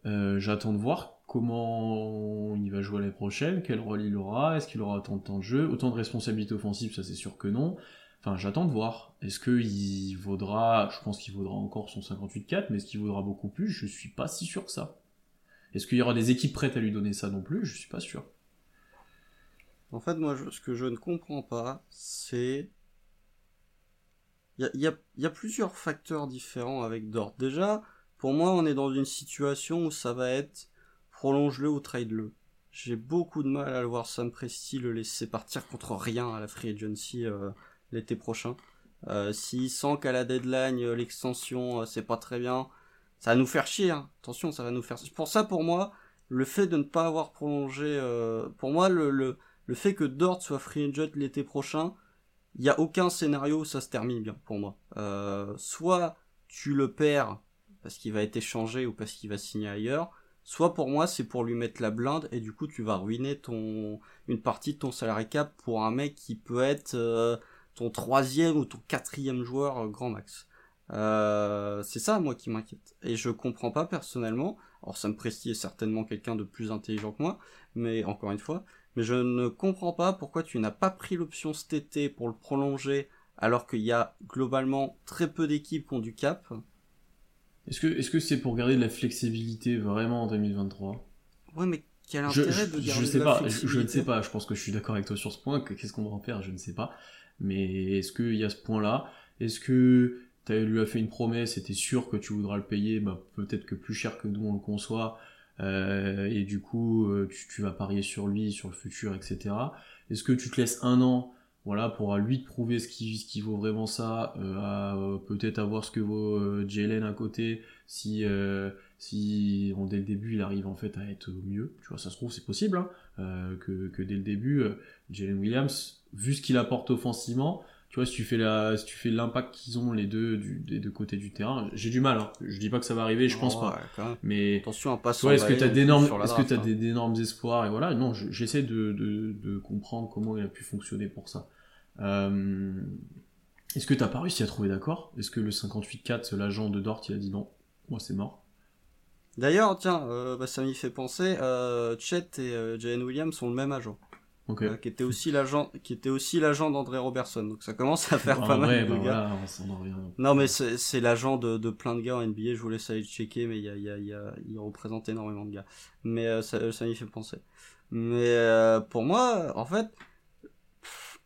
Euh, j'attends de voir comment il va jouer l'année prochaine, quel rôle il aura, est-ce qu'il aura autant de temps de jeu, autant de responsabilités offensives, ça c'est sûr que non. Enfin, j'attends de voir. Est-ce qu'il vaudra, je pense qu'il vaudra encore son 58-4, mais est-ce qu'il vaudra beaucoup plus? Je suis pas si sûr que ça. Est-ce qu'il y aura des équipes prêtes à lui donner ça non plus? Je suis pas sûr. En fait, moi, ce que je ne comprends pas, c'est il y a, plusieurs facteurs différents avec Dort. Déjà, pour moi, on est dans une situation où ça va être prolonge-le ou trade-le. J'ai beaucoup de mal à le voir Sam Presti le laisser partir contre rien à la free agency euh, l'été prochain. Euh, S'il sent qu'à la deadline, euh, l'extension, c'est pas très bien, ça va nous faire chier. Hein. Attention, ça va nous faire. Pour ça, pour moi, le fait de ne pas avoir prolongé... pour moi, le, le, le fait que Dort soit free agent l'été prochain, il n'y a aucun scénario où ça se termine bien pour moi. Euh, soit tu le perds parce qu'il va être échangé ou parce qu'il va signer ailleurs, soit pour moi c'est pour lui mettre la blinde et du coup tu vas ruiner ton une partie de ton salarié cap pour un mec qui peut être euh, ton troisième ou ton quatrième joueur euh, grand max. C'est ça moi qui m'inquiète et je comprends pas personnellement. Alors ça me est certainement quelqu'un de plus intelligent que moi, mais encore une fois, mais je ne comprends pas pourquoi tu n'as pas pris l'option cet été pour le prolonger alors qu'il y a globalement très peu d'équipes qui ont du cap. Est-ce que est-ce que c'est pour garder de la flexibilité vraiment en 2023 Ouais, mais quel intérêt de garder je sais pas, je, ne sais pas. Je pense que je suis d'accord avec toi sur ce point. Qu'est-ce qu'on va en faire? Je ne sais pas. Mais est-ce qu'il y a ce point-là? Est-ce que tu lui as fait une promesse et t'es sûr que tu voudras le payer bah, Peut-être que plus cher que nous on le conçoit. Euh, et du coup euh, tu, vas parier sur lui, sur le futur, etc. Est-ce que tu te laisses un an voilà, pour à lui de prouver ce qui, ce qui vaut vraiment ça, euh, à peut-être avoir ce que vaut Jalen à côté, si, si dès le début il arrive en fait à être mieux, tu vois, ça se trouve c'est possible, hein, que, que, dès le début, Jalen Williams, vu ce qu'il apporte offensivement, tu vois, si tu fais la, si tu fais l'impact qu'ils ont les deux du, des deux côtés du terrain, j'ai du mal. Hein. Je dis pas que ça va arriver, je pense pas. Mais attention à pas est-ce que t'as d'énormes, est-ce que t'as hein. d'énormes espoirs et voilà. Non, j'essaie de, de, de, comprendre comment il a pu fonctionner pour ça. Euh... Est-ce que t'as pas réussi à trouver d'accord? Est-ce que le 58-4, l'agent de Dort, il a dit non, moi c'est mort? D'ailleurs, tiens, euh, bah, ça m'y fait penser. Euh, Chet et euh, Jalen Williams sont le même agent. Ok. euh, qui était aussi l'agent, qui était aussi l'agent d'André Robertson. Donc ça commence à faire En pas vrai, mal de bah gars. voilà, on revient. Non, mais c'est c'est l'agent de, de plein de gars en NBA. Je vous laisse aller checker, mais il y a, y a, y a, il représente énormément de gars. Mais euh, ça, ça m'y fait penser. Mais euh, pour moi, en fait, pff,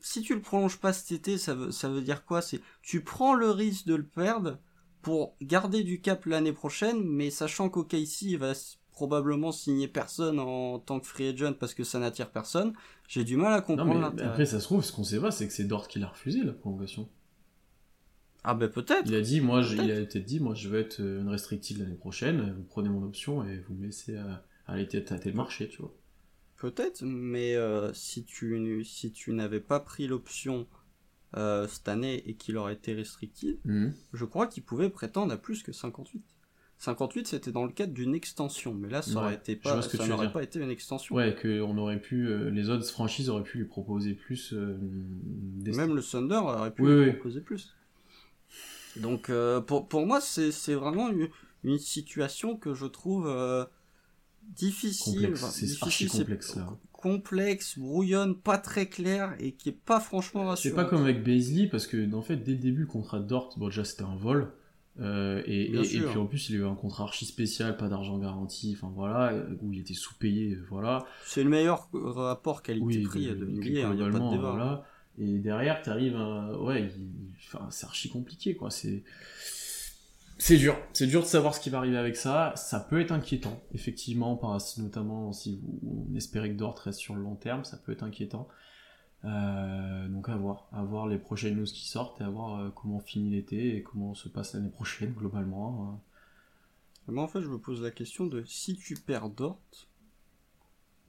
si tu le prolonges pas cet été, ça veut, ça veut dire quoi? C'est tu prends le risque de le perdre pour garder du cap l'année prochaine, mais sachant qu'OKC il va probablement signer personne en tant que free agent parce que ça n'attire personne. J'ai du mal à Non, comprendre mais l'intérêt. après, ça se trouve, ce qu'on sait pas, c'est que c'est Dort qui l'a refusé, la prolongation. Ah ben peut-être. Il a dit, moi, je- il a peut-être dit, moi, je veux être euh, une restrictive l'année prochaine, vous prenez mon option et vous me laissez à, à aller tâter le marché, tu vois. Peut-être, mais euh, si tu, si tu n'avais pas pris l'option euh, cette année et qu'il aurait été restricted, Mhm. je crois qu'il pouvait prétendre à plus que 58. 58, c'était dans le cadre d'une extension, mais là, ça Ouais, aurait été pas, ça n'aurait pas été une extension. Ouais, que on aurait pu, euh, les autres franchises auraient pu lui proposer plus. euh, des- Même le Thunder aurait pu Oui, lui oui. proposer plus. Donc, euh, pour, pour moi, c'est c'est vraiment une, une situation que je trouve difficile. complexe. C'est difficile, archi c'est complexe là. complexe, brouillonne, pas très claire et qui est pas franchement C'est rassurant. pas comme avec Beasley parce que en fait dès le début le contrat de Dort, bon déjà c'était un vol. euh, et, et- et puis en plus il a eu un contrat archi spécial, pas d'argent garanti, enfin voilà, où il était sous-payé, voilà. C'est le meilleur rapport qualité-prix de- de, NBA, il n'y a pas de débat. voilà. Et derrière t'arrives à... Ouais, il- enfin, c'est archi compliqué quoi, c'est... C'est dur, c'est dur de savoir ce qui va arriver avec ça. Ça peut être inquiétant, effectivement, par, notamment si vous on espérait que Dort reste sur le long terme, ça peut être inquiétant. Euh, donc à voir, à voir les prochaines news qui sortent et à voir euh, comment finit l'été et comment se passe l'année prochaine globalement. Moi, en fait, je me pose la question de si tu perds Dort,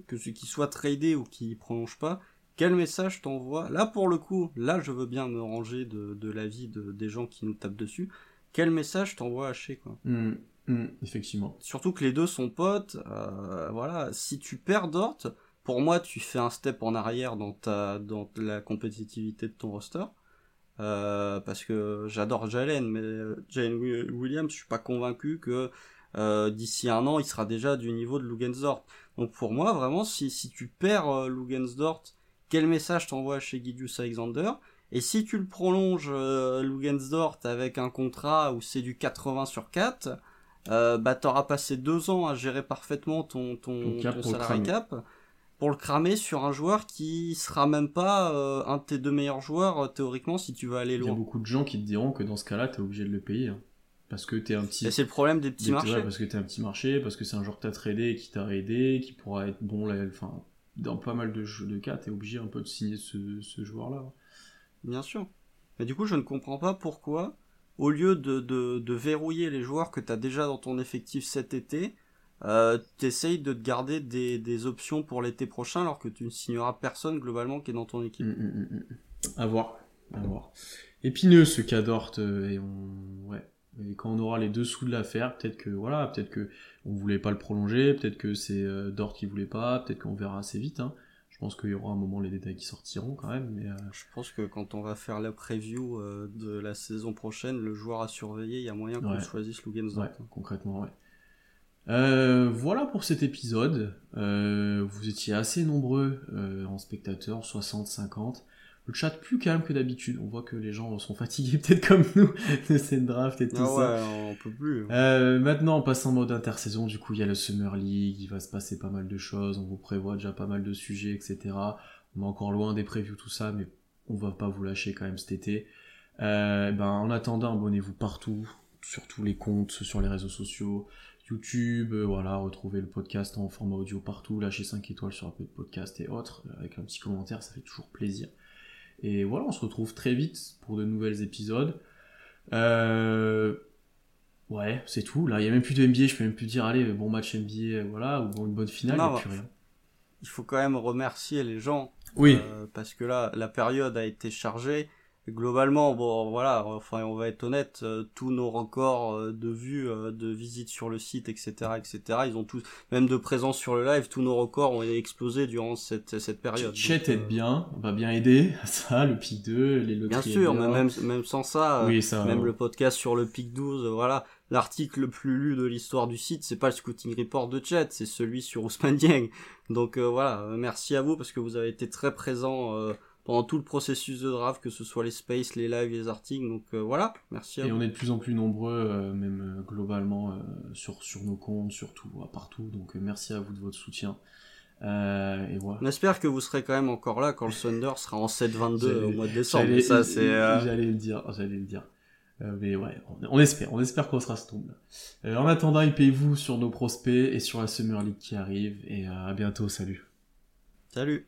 que ce qui soit tradé ou qui prolonge pas, quel message t'envoie? Là, pour le coup, là, je veux bien me ranger de, de l'avis de, des gens qui nous tapent dessus. Quel message t'envoie haché, quoi? Hum, hum, effectivement. Surtout que les deux sont potes. euh, voilà, si tu perds Dort, pour moi, tu fais un step en arrière dans ta dans la compétitivité de ton roster. Euh, parce que j'adore Jalen, mais euh, Jalen Wi- Williams, je suis pas convaincu que euh, d'ici un an, il sera déjà du niveau de Lugensdort. Donc pour moi, vraiment, si, si tu perds euh, Lugensdort, quel message t'envoies chez Gidius Alexander? Et si tu le prolonges euh, Lugensdort avec un contrat où c'est du 80 sur 4, euh, bah t'auras passé deux ans à gérer parfaitement ton, ton, cap cramer. cap pour le cramer sur un joueur qui sera même pas euh, un de tes deux meilleurs joueurs euh, théoriquement si tu veux aller Il y a loin. beaucoup de gens qui te diront que dans ce cas-là, t'es obligé de le payer. hein. Parce que t'es un petit. Et c'est le problème des petits des- marchés. ouais, parce que t'es un petit marché, parce que c'est un joueur que t'as tradé et qui t'a aidé, qui pourra être bon là, enfin, dans pas mal de jeux de cas, t'es obligé un peu de signer ce, ce joueur-là. Bien sûr. Mais du coup, je ne comprends pas pourquoi, au lieu de, de, de verrouiller les joueurs que tu as déjà dans ton effectif cet été, euh, t'essayes de te garder des, des options pour l'été prochain alors que tu ne signeras personne globalement qui est dans ton équipe. Hum. À voir, à voir. Épineux ce cas d'Ort, euh, et on, ouais. Et quand on aura les dessous de l'affaire, peut-être que voilà, peut-être que on voulait pas le prolonger, peut-être que c'est euh, Dort qui voulait pas, peut-être qu'on verra assez vite. Hein. Je pense qu'il y aura un moment les détails qui sortiront quand même, mais euh, Je pense que quand on va faire la preview euh, de la saison prochaine, le joueur à surveiller, il y a moyen qu'on Ouais. choisisse Lugensdort. Ouais, concrètement, ouais. Euh, voilà pour cet épisode. Euh, vous étiez assez nombreux euh, en spectateurs, 60, 50. Le chat plus calme que d'habitude. On voit que les gens sont fatigués, peut-être comme nous, de cette draft et tout Ah ça. ouais, on peut plus. Euh, maintenant, on passe en mode intersaison. Du coup, il y a le Summer League. Il va se passer pas mal de choses. On vous prévoit déjà pas mal de sujets, etc. On est encore loin des previews, tout ça, mais on va pas vous lâcher quand même cet été. Euh, ben, en attendant, abonnez-vous partout, sur tous les comptes, sur les réseaux sociaux, YouTube, euh, voilà, retrouvez le podcast en format audio partout, lâchez 5 étoiles sur Apple Podcast et autres, euh, avec un petit commentaire, ça fait toujours plaisir. Et voilà, on se retrouve très vite pour de nouvelles épisodes. Euh, Ouais, c'est tout. Là, il n'y a même plus de NBA. Je peux même plus dire, allez, bon match NBA, voilà, ou bon, une bonne finale, il Non, bah, plus rien. Il faut quand même remercier les gens Oui, Euh, parce que là, la période a été chargée. Globalement, bon, voilà, enfin, on va être honnête, euh, tous nos records euh, de vues, euh, de visites sur le site, etc., etc., ils ont tous, même de présence sur le live, tous nos records ont explosé durant cette, cette période. Chet Donc, aide euh, bien, va bien aider ça, le pic 2, les. Bien sûr, mais même, même sans ça, euh, Oui, ça, même ouais. le podcast sur le pic 12, euh, voilà, l'article le plus lu de l'histoire du site, c'est pas le scouting report de chat, c'est celui sur Ousmane Dieng. Donc euh, voilà, merci à vous parce que vous avez été très présent euh, pendant tout le processus de draft, que ce soit les spaces, les lives, les articles. Donc euh, voilà, merci à et vous. on est de plus en plus nombreux, même globalement sur sur nos comptes, surtout partout. Donc merci à vous de votre soutien. et voilà. On espère que vous serez quand même encore là quand le Thunder sera en 7-22 au mois de décembre. Ça, c'est. J'allais le dire, j'allais le dire. Euh, mais ouais, on, espère, on espère qu'on sera ce tombe. Euh, en attendant, hypez-vous sur nos prospects et sur la Summer League qui arrive. Et euh, à bientôt, salut. Salut.